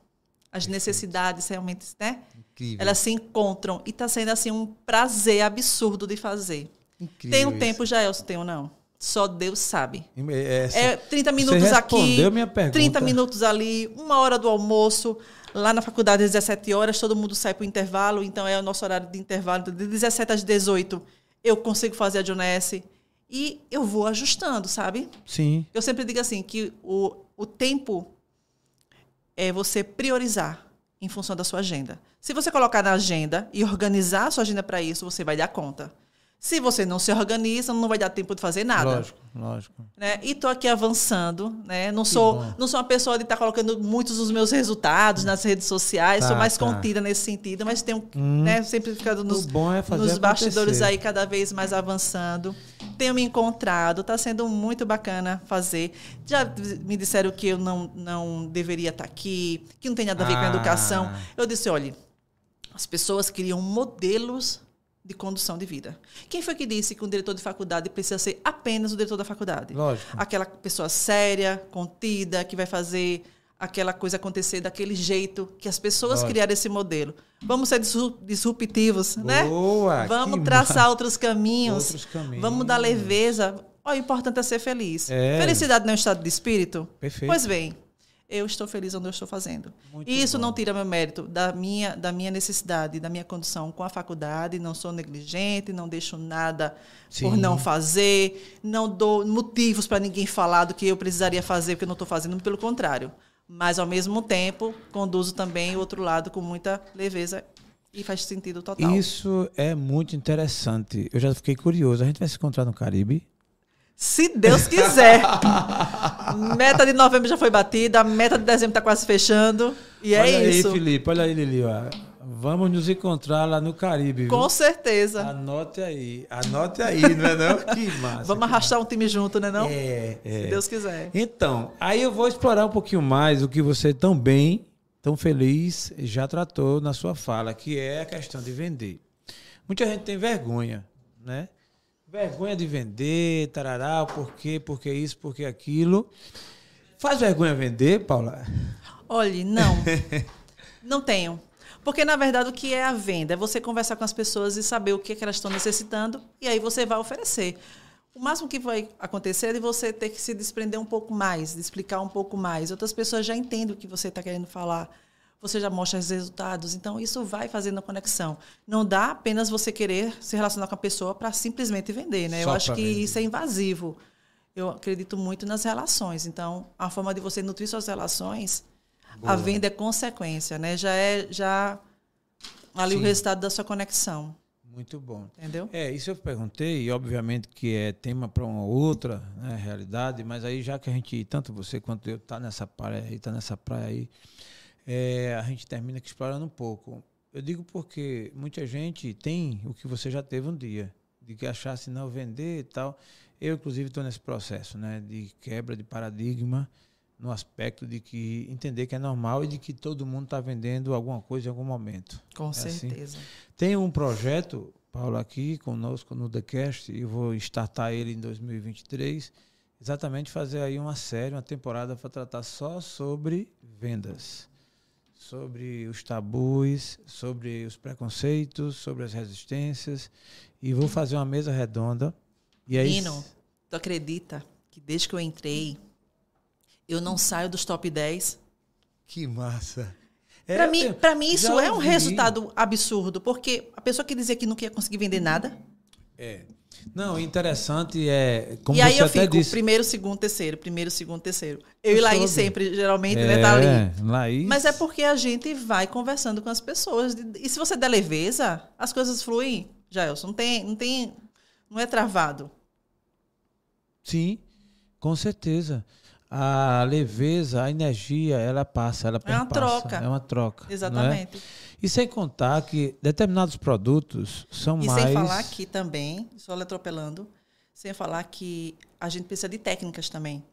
As necessidades realmente, né? Incrível. Elas se encontram e está sendo assim um prazer absurdo de fazer. Incrível Tem um isso. tempo já, Elcio, tem ou não? Só Deus sabe. É, É 30 Você minutos aqui, respondeu minha pergunta. 30 minutos ali, uma hora do almoço. Lá na faculdade, às 17 horas, todo mundo sai para o intervalo, então é o nosso horário de intervalo. De 17 às 18, eu consigo fazer a Dionesse. E eu vou ajustando, sabe? Sim. Eu sempre digo assim, que o, o tempo é você priorizar em função da sua agenda. Se você colocar na agenda e organizar a sua agenda para isso, você vai dar conta. Se você não se organiza, não vai dar tempo de fazer nada Lógico, lógico. né? E tô aqui avançando, né? Não sou, não sou uma pessoa de estar colocando muitos dos meus resultados nas redes sociais, Tá, sou mais tá. Hum. contida nesse sentido, mas tenho, né, sempre ficado nos, bom é fazer nos bastidores aí cada vez mais avançando. Tenho me encontrado, está sendo muito bacana fazer. Já me disseram que eu não, não deveria estar aqui, que não tem nada a ver com a Ah. educação. Eu disse, olha, as pessoas criam modelos de condução de vida. Quem foi que disse que um diretor de faculdade precisa ser apenas o diretor da faculdade? Lógico. Aquela pessoa séria, contida, que vai fazer aquela coisa acontecer daquele jeito que as pessoas Lógico. criaram esse modelo. Vamos ser disru- disruptivos, né? Boa, Vamos que traçar massa. outros caminhos. Outros caminhos. Vamos dar leveza. O importante é ser feliz. É. Felicidade não é um estado de espírito? Perfeito. Pois bem, eu estou feliz onde eu estou fazendo. Muito e isso bom. não tira meu mérito da minha, da minha necessidade, da minha condição com a faculdade. Não sou negligente, não deixo nada por Sim. não fazer, não dou motivos para ninguém falar do que eu precisaria fazer porque eu não estou fazendo, pelo contrário. Mas, ao mesmo tempo, conduzo também o outro lado com muita leveza e faz sentido total. Isso é muito interessante. Eu já fiquei curioso. A gente vai se encontrar no Caribe? Se Deus quiser. meta de novembro já foi batida, a meta de dezembro está quase fechando. E é olha isso. aí, Felipe. Olha aí, Lili. ó. Vamos nos encontrar lá no Caribe. viu? Com certeza. Anote aí. Anote aí, não é não? Que massa. Vamos arrastar um time junto, né não? É, é. Se Deus quiser. Então, aí eu vou explorar um pouquinho mais o que você tão bem, tão feliz, já tratou na sua fala, que é a questão de vender. Muita gente tem vergonha, né? Vergonha de vender, tarará, por quê, por que isso, por que aquilo. Faz vergonha vender, Paula? Olhe, não. não tenho. Porque, na verdade, o que é a venda? É você conversar com as pessoas e saber o que, é que elas estão necessitando e aí você vai oferecer. O máximo que vai acontecer é de você ter que se desprender um pouco mais, de explicar um pouco mais. Outras pessoas já entendem o que você está querendo falar. Você já mostra os resultados. Então, isso vai fazendo a conexão. Não dá apenas você querer se relacionar com a pessoa para simplesmente vender. Né? Eu Só acho pra que vender. isso é invasivo. Eu acredito muito nas relações. Então, a forma de você nutrir suas relações, a venda é consequência, né? Já é já ali Sim. o resultado da sua conexão, Muito bom. entendeu? É, isso eu perguntei, e obviamente que é tema para uma outra né, realidade, mas aí já que a gente, tanto você quanto eu, tá nessa praia aí, tá nessa praia aí, é, a gente termina aqui explorando um pouco. Eu digo porque muita gente tem o que você já teve um dia, de que achasse não vender e tal. Eu, inclusive, estou nesse processo né, de quebra de paradigma, no aspecto de que entender que é normal e de que todo mundo está vendendo alguma coisa em algum momento. Com assim. certeza. Tem um projeto, Paulo, aqui conosco no TheCast, e vou startar ele em 2023, exatamente fazer aí uma série, uma temporada para tratar só sobre vendas, sobre os tabus, sobre os preconceitos, sobre as resistências, e vou fazer uma mesa redonda. E aí, Nino, tu acredita que desde que eu entrei, eu não saio dos top 10? que massa! Para É, mim, eu pra mim, isso é um resultado absurdo, porque a pessoa que dizia que nunca ia conseguir vender nada, É. Não, interessante é como e aí eu fico disse. primeiro, segundo, terceiro, primeiro, segundo, terceiro. Eu Eu e Laís sempre, geralmente, né, tá ali. É, Laís. Mas é porque a gente vai conversando com as pessoas. E se você der leveza, as coisas fluem. Jailson, não tem, não tem, não é travado. Sim, com certeza. A leveza, a energia, ela passa, ela É uma perpassa. troca. É uma troca. é? Exatamente. E sem contar que determinados produtos são E mais. sem falar que também, só atropelando, sem falar que a gente precisa de técnicas também.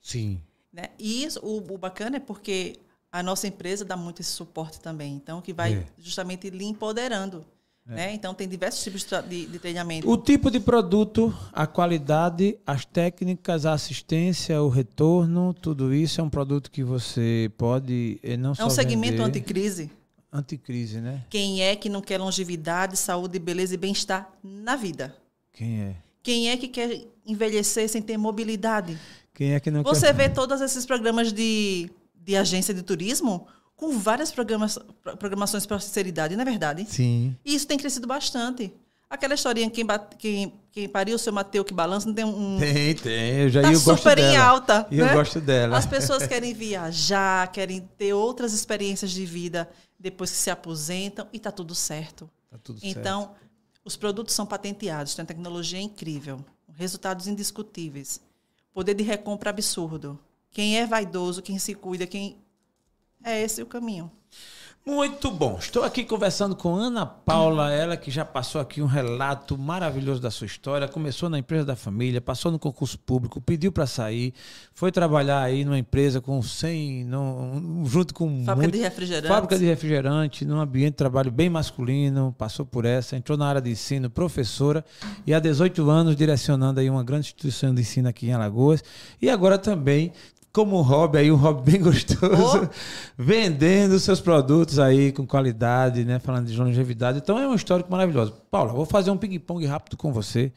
Sim. Né? E isso, o, o bacana é porque a nossa empresa dá muito esse suporte também. Então, que vai É. justamente lhe empoderando. Né? Então, tem diversos tipos de, de, treinamento. O tipo de produto, a qualidade, as técnicas, a assistência, o retorno, tudo isso é um produto que você pode eh, não é um segmento vender, anticrise. anticrise, né? Quem é que não quer longevidade, saúde, beleza e bem-estar na vida? Quem é? Quem é que quer envelhecer sem ter mobilidade? Quem é que não Você quer? vê todos esses programas de, de agência de turismo com várias programas, programações para sinceridade, não é verdade? Sim. E isso tem crescido bastante. Aquela historinha, quem, bate- quem, quem pariu o seu Mateu que balança, não tem um... Tem, tem. Eu já Tá eu gosto super em dela. alta, E eu né? gosto dela. As pessoas querem viajar, querem ter outras experiências de vida depois que se aposentam e está tudo certo. Tá tudo certo. Então, os produtos são patenteados, tem tecnologia incrível, resultados indiscutíveis, poder de recompra absurdo. Quem é vaidoso, quem se cuida, quem. É esse o caminho. Muito bom. Estou aqui conversando com Ana Paula, ela que já passou aqui um relato maravilhoso da sua história. Começou na empresa da família, passou no concurso público, pediu para sair, foi trabalhar aí numa empresa com 100, no, junto com fábrica muito, de refrigerante, fábrica de refrigerante, num ambiente de trabalho bem masculino, passou por essa, entrou na área de ensino, professora e há 18 anos direcionando aí uma grande instituição de ensino aqui em Alagoas e agora também como hobby aí, um hobby bem gostoso, oh. vendendo seus produtos aí com qualidade, né? Falando de longevidade. Então é um histórico maravilhoso. Paula, vou fazer um ping-pong rápido com você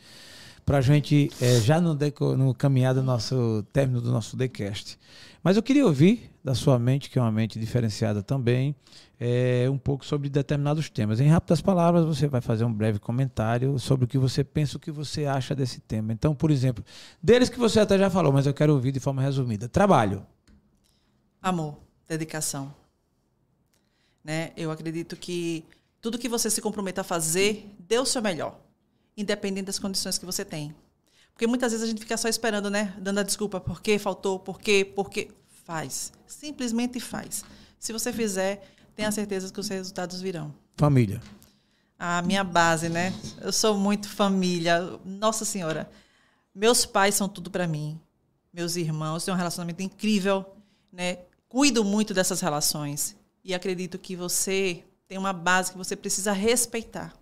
para a gente, é, já no, deco, no caminhar do nosso término do nosso decast. Mas eu queria ouvir da sua mente, que é uma mente diferenciada também, é, um pouco sobre determinados temas. Em rápidas palavras, você vai fazer um breve comentário sobre o que você pensa, o que você acha desse tema. Então, por exemplo, deles que você até já falou, mas eu quero ouvir de forma resumida. Trabalho. Amor, dedicação. Né? Eu acredito que tudo que você se comprometa a fazer, dê o seu melhor, independente das condições que você tem. Porque muitas vezes a gente fica só esperando, né? Dando a desculpa, por quê, faltou, por quê, por quê. Faz. Simplesmente faz. Se você fizer, tenha certeza que os resultados virão. Família. A minha base, né? Eu sou muito família. Nossa Senhora. Meus pais são tudo para mim. Meus irmãos têm um relacionamento incrível, né? Cuido muito dessas relações e acredito que você tem uma base que você precisa respeitar.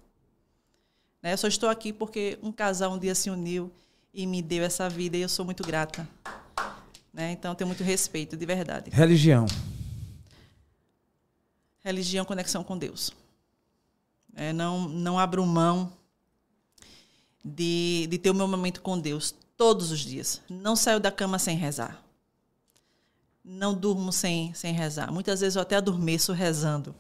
Né? Eu só estou aqui porque um casal um dia se uniu e me deu essa vida e eu sou muito grata. Né? Então, tenho muito respeito, de verdade. Religião religião, conexão com Deus. É, não, não abro mão de, de ter o meu momento com Deus todos os dias. Não saio da cama sem rezar. Não durmo sem, sem rezar. Muitas vezes eu até adormeço rezando.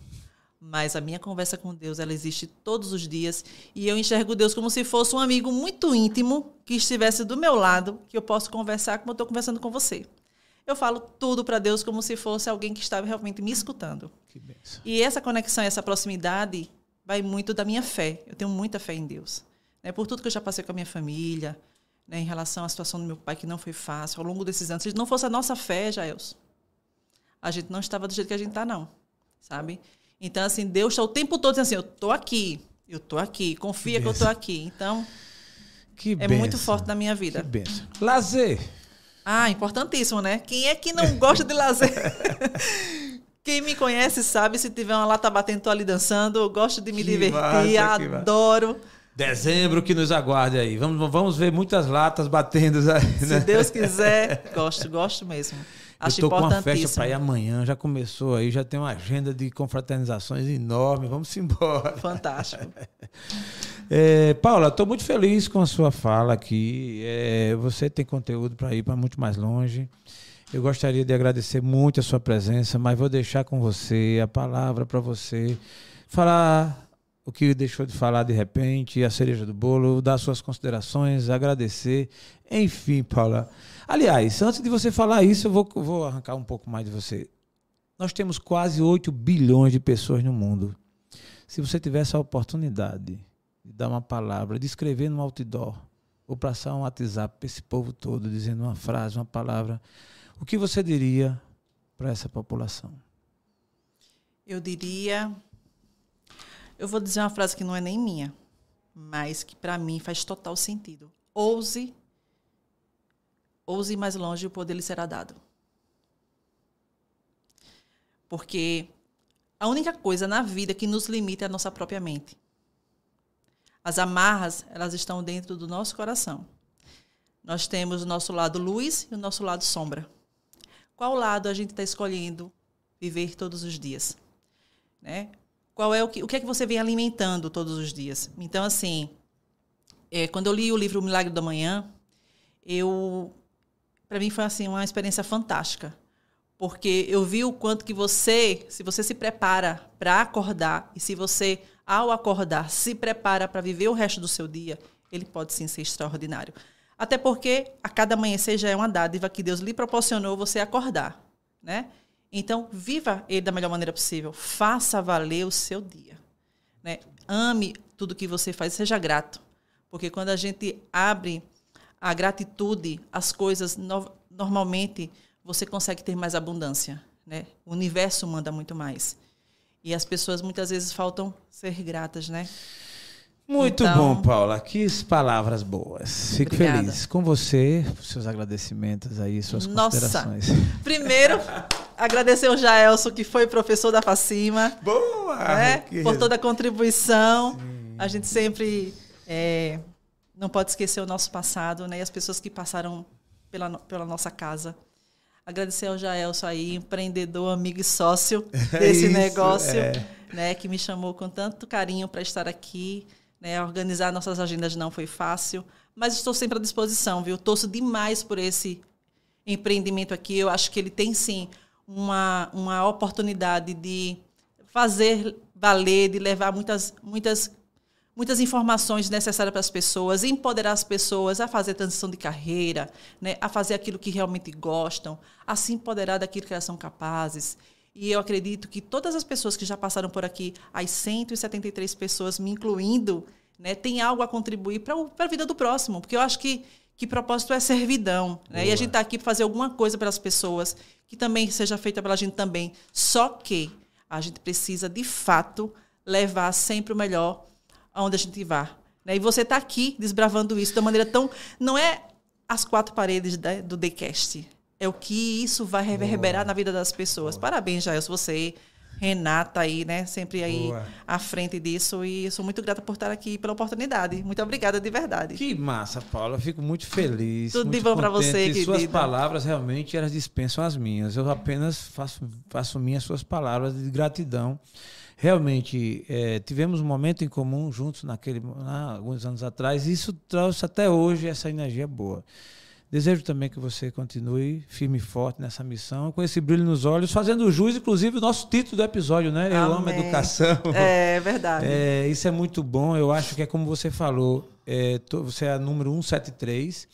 Mas a minha conversa com Deus, ela existe todos os dias. E eu enxergo Deus como se fosse um amigo muito íntimo que estivesse do meu lado, que eu posso conversar como eu estou conversando com você eu falo tudo para Deus como se fosse alguém que estava realmente me escutando. E essa conexão, essa proximidade vai muito da minha fé. Eu tenho muita fé em Deus. Né? Por tudo que eu já passei com a minha família, né? em relação à situação do meu pai, que não foi fácil, ao longo desses anos. Se não fosse a nossa fé, Jaels, a gente não estava do jeito que a gente está, não. Sabe? Então, assim, Deus está o tempo todo dizendo assim, eu estou aqui, eu estou aqui, confia que, que eu estou aqui. Então, que é benção. muito forte na minha vida. Que benção. Lazer. Ah, importantíssimo, né? Quem é que não gosta de lazer? Quem me conhece sabe, se tiver uma lata batendo, tô ali dançando, eu gosto de me que divertir, massa, adoro. Dezembro que nos aguarde aí. Vamos, vamos ver muitas latas batendo aí. Né? Se Deus quiser, gosto, gosto mesmo. Acho eu tô com uma festa para ir amanhã, já começou aí, já tem uma agenda de confraternizações enorme. Vamos embora. Fantástico. É, Paula, estou muito feliz com a sua fala aqui. É, você tem conteúdo para ir para muito mais longe. Eu gostaria de agradecer muito a sua presença, mas vou deixar com você a palavra para você falar o que deixou de falar de repente, a cereja do bolo, dar suas considerações, agradecer. Enfim, Paula. Aliás, antes de você falar isso, eu vou, vou arrancar um pouco mais de você. Nós temos quase 8 bilhões de pessoas no mundo. Se você tivesse a oportunidade de dar uma palavra, de escrever no outdoor, ou passar um WhatsApp para esse povo todo, dizendo uma frase, uma palavra, o que você diria para essa população? Eu diria. Eu vou dizer uma frase que não é nem minha, mas que para mim faz total sentido. Ouse. Ouse mais longe, o poder lhe será dado. Porque a única coisa na vida que nos limita é a nossa própria mente. As amarras, elas estão dentro do nosso coração. Nós temos o nosso lado luz e o nosso lado sombra. Qual lado a gente está escolhendo viver todos os dias? Né? Qual é o que, o que é que você vem alimentando todos os dias? Então, assim, é, quando eu li o livro Milagre da Manhã, eu, para mim foi assim uma experiência fantástica, porque eu vi o quanto que você, se você se prepara para acordar e se você ao acordar, se prepara para viver o resto do seu dia, ele pode sim ser extraordinário. Até porque a cada amanhecer já é uma dádiva que Deus lhe proporcionou você acordar, né? Então, viva ele da melhor maneira possível. Faça valer o seu dia. Né? Ame tudo que você faz, seja grato. Porque quando a gente abre a gratitude, as coisas, no, normalmente, você consegue ter mais abundância. Né? O universo manda muito mais. E as pessoas muitas vezes faltam ser gratas, né? Muito Então- bom, Paula. Que palavras boas. Fico Obrigada. feliz com você, seus agradecimentos aí, suas Nossa. considerações. Primeiro, agradecer o Jaelson, que foi professor da Facima, Boa! né? Por toda a contribuição. A gente sempre é, não pode esquecer o nosso passado, né? E as pessoas que passaram pela, pela nossa casa. Agradecer ao Jaelson aí, empreendedor, amigo e sócio desse Isso, negócio, é. né? Que me chamou com tanto carinho para estar aqui. Né? Organizar nossas agendas não foi fácil, mas estou sempre à disposição, viu? Torço demais por esse empreendimento aqui. Eu acho que ele tem sim uma, uma oportunidade de fazer valer, de levar muitas, muitas, muitas informações necessárias para as pessoas, empoderar as pessoas a fazer transição de carreira, né, a fazer aquilo que realmente gostam, a se empoderar daquilo que elas são capazes. E eu acredito que todas as pessoas que já passaram por aqui, as 173 pessoas, me incluindo, né, tem algo a contribuir para a vida do próximo. Porque eu acho que, que propósito é servidão. Né? E a gente está aqui para fazer alguma coisa pelas pessoas, que também seja feita pela gente também. Só que a gente precisa, de fato, levar sempre o melhor aonde a gente vá. Né? E você está aqui desbravando isso da maneira tão. Não é as quatro paredes da- do TheCast. É o que isso vai reverberar na vida das pessoas. Parabéns, Jair, você, Renata aí, né? Sempre aí Boa. à frente disso. E eu sou muito grata por estar aqui pela oportunidade. Muito obrigada de verdade. Que massa, Paula. Eu fico muito feliz. Tudo de muito bom pra contente. você, E suas palavras realmente elas dispensam as minhas. Eu apenas faço, faço minhas suas palavras de gratidão. Realmente, eh, tivemos um momento em comum juntos naquele, há alguns anos atrás, e isso trouxe até hoje essa energia boa. Desejo também que você continue firme e forte nessa missão, com esse brilho nos olhos, fazendo jus, inclusive, o nosso título do episódio, né? Eu amo a Amém. educação. É verdade. É, isso é muito bom. Eu acho que é como você falou, é, você é a número 173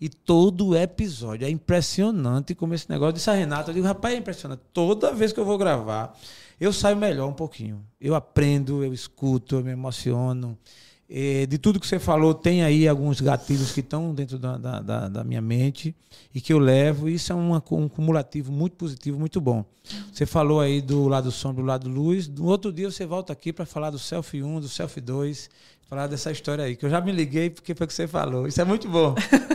e todo episódio é impressionante como esse negócio. Disse a Renata, eu digo, rapaz, é impressionante. Toda vez que eu vou gravar, eu saio melhor um pouquinho. Eu aprendo, eu escuto, eu me emociono. É, de tudo que você falou, tem aí alguns gatilhos que estão dentro da, da- da- minha mente e que eu levo. Isso é uma- um cumulativo muito positivo, muito bom. Você falou aí do lado sombra, do lado luz. No outro dia você volta aqui para falar do Selfie 1, do Selfie 2, falar dessa história aí, que eu já me liguei porque foi o que você falou. Isso é muito bom.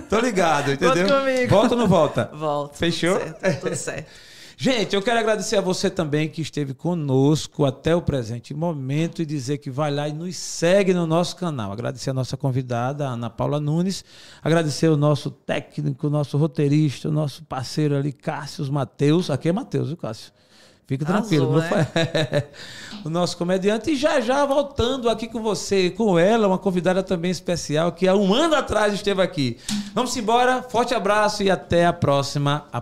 Tô ligado, entendeu? comigo. Volta ou não volta? Volto. Fechou? Tudo certo. Tudo certo. Gente, eu quero agradecer a você também que esteve conosco até o presente momento e dizer que vai lá e nos segue no nosso canal. Agradecer a nossa convidada, a Ana Paula Nunes. Agradecer o nosso técnico, o nosso roteirista, o nosso parceiro ali, Cássio Matheus. Aqui é Matheus, viu, Cássio? Fique tranquilo. Arrasou, não foi- o nosso comediante. E já já voltando aqui com você, com ela, uma convidada também especial que há um ano atrás esteve aqui. Vamos embora. Forte abraço e até a próxima. A próxima.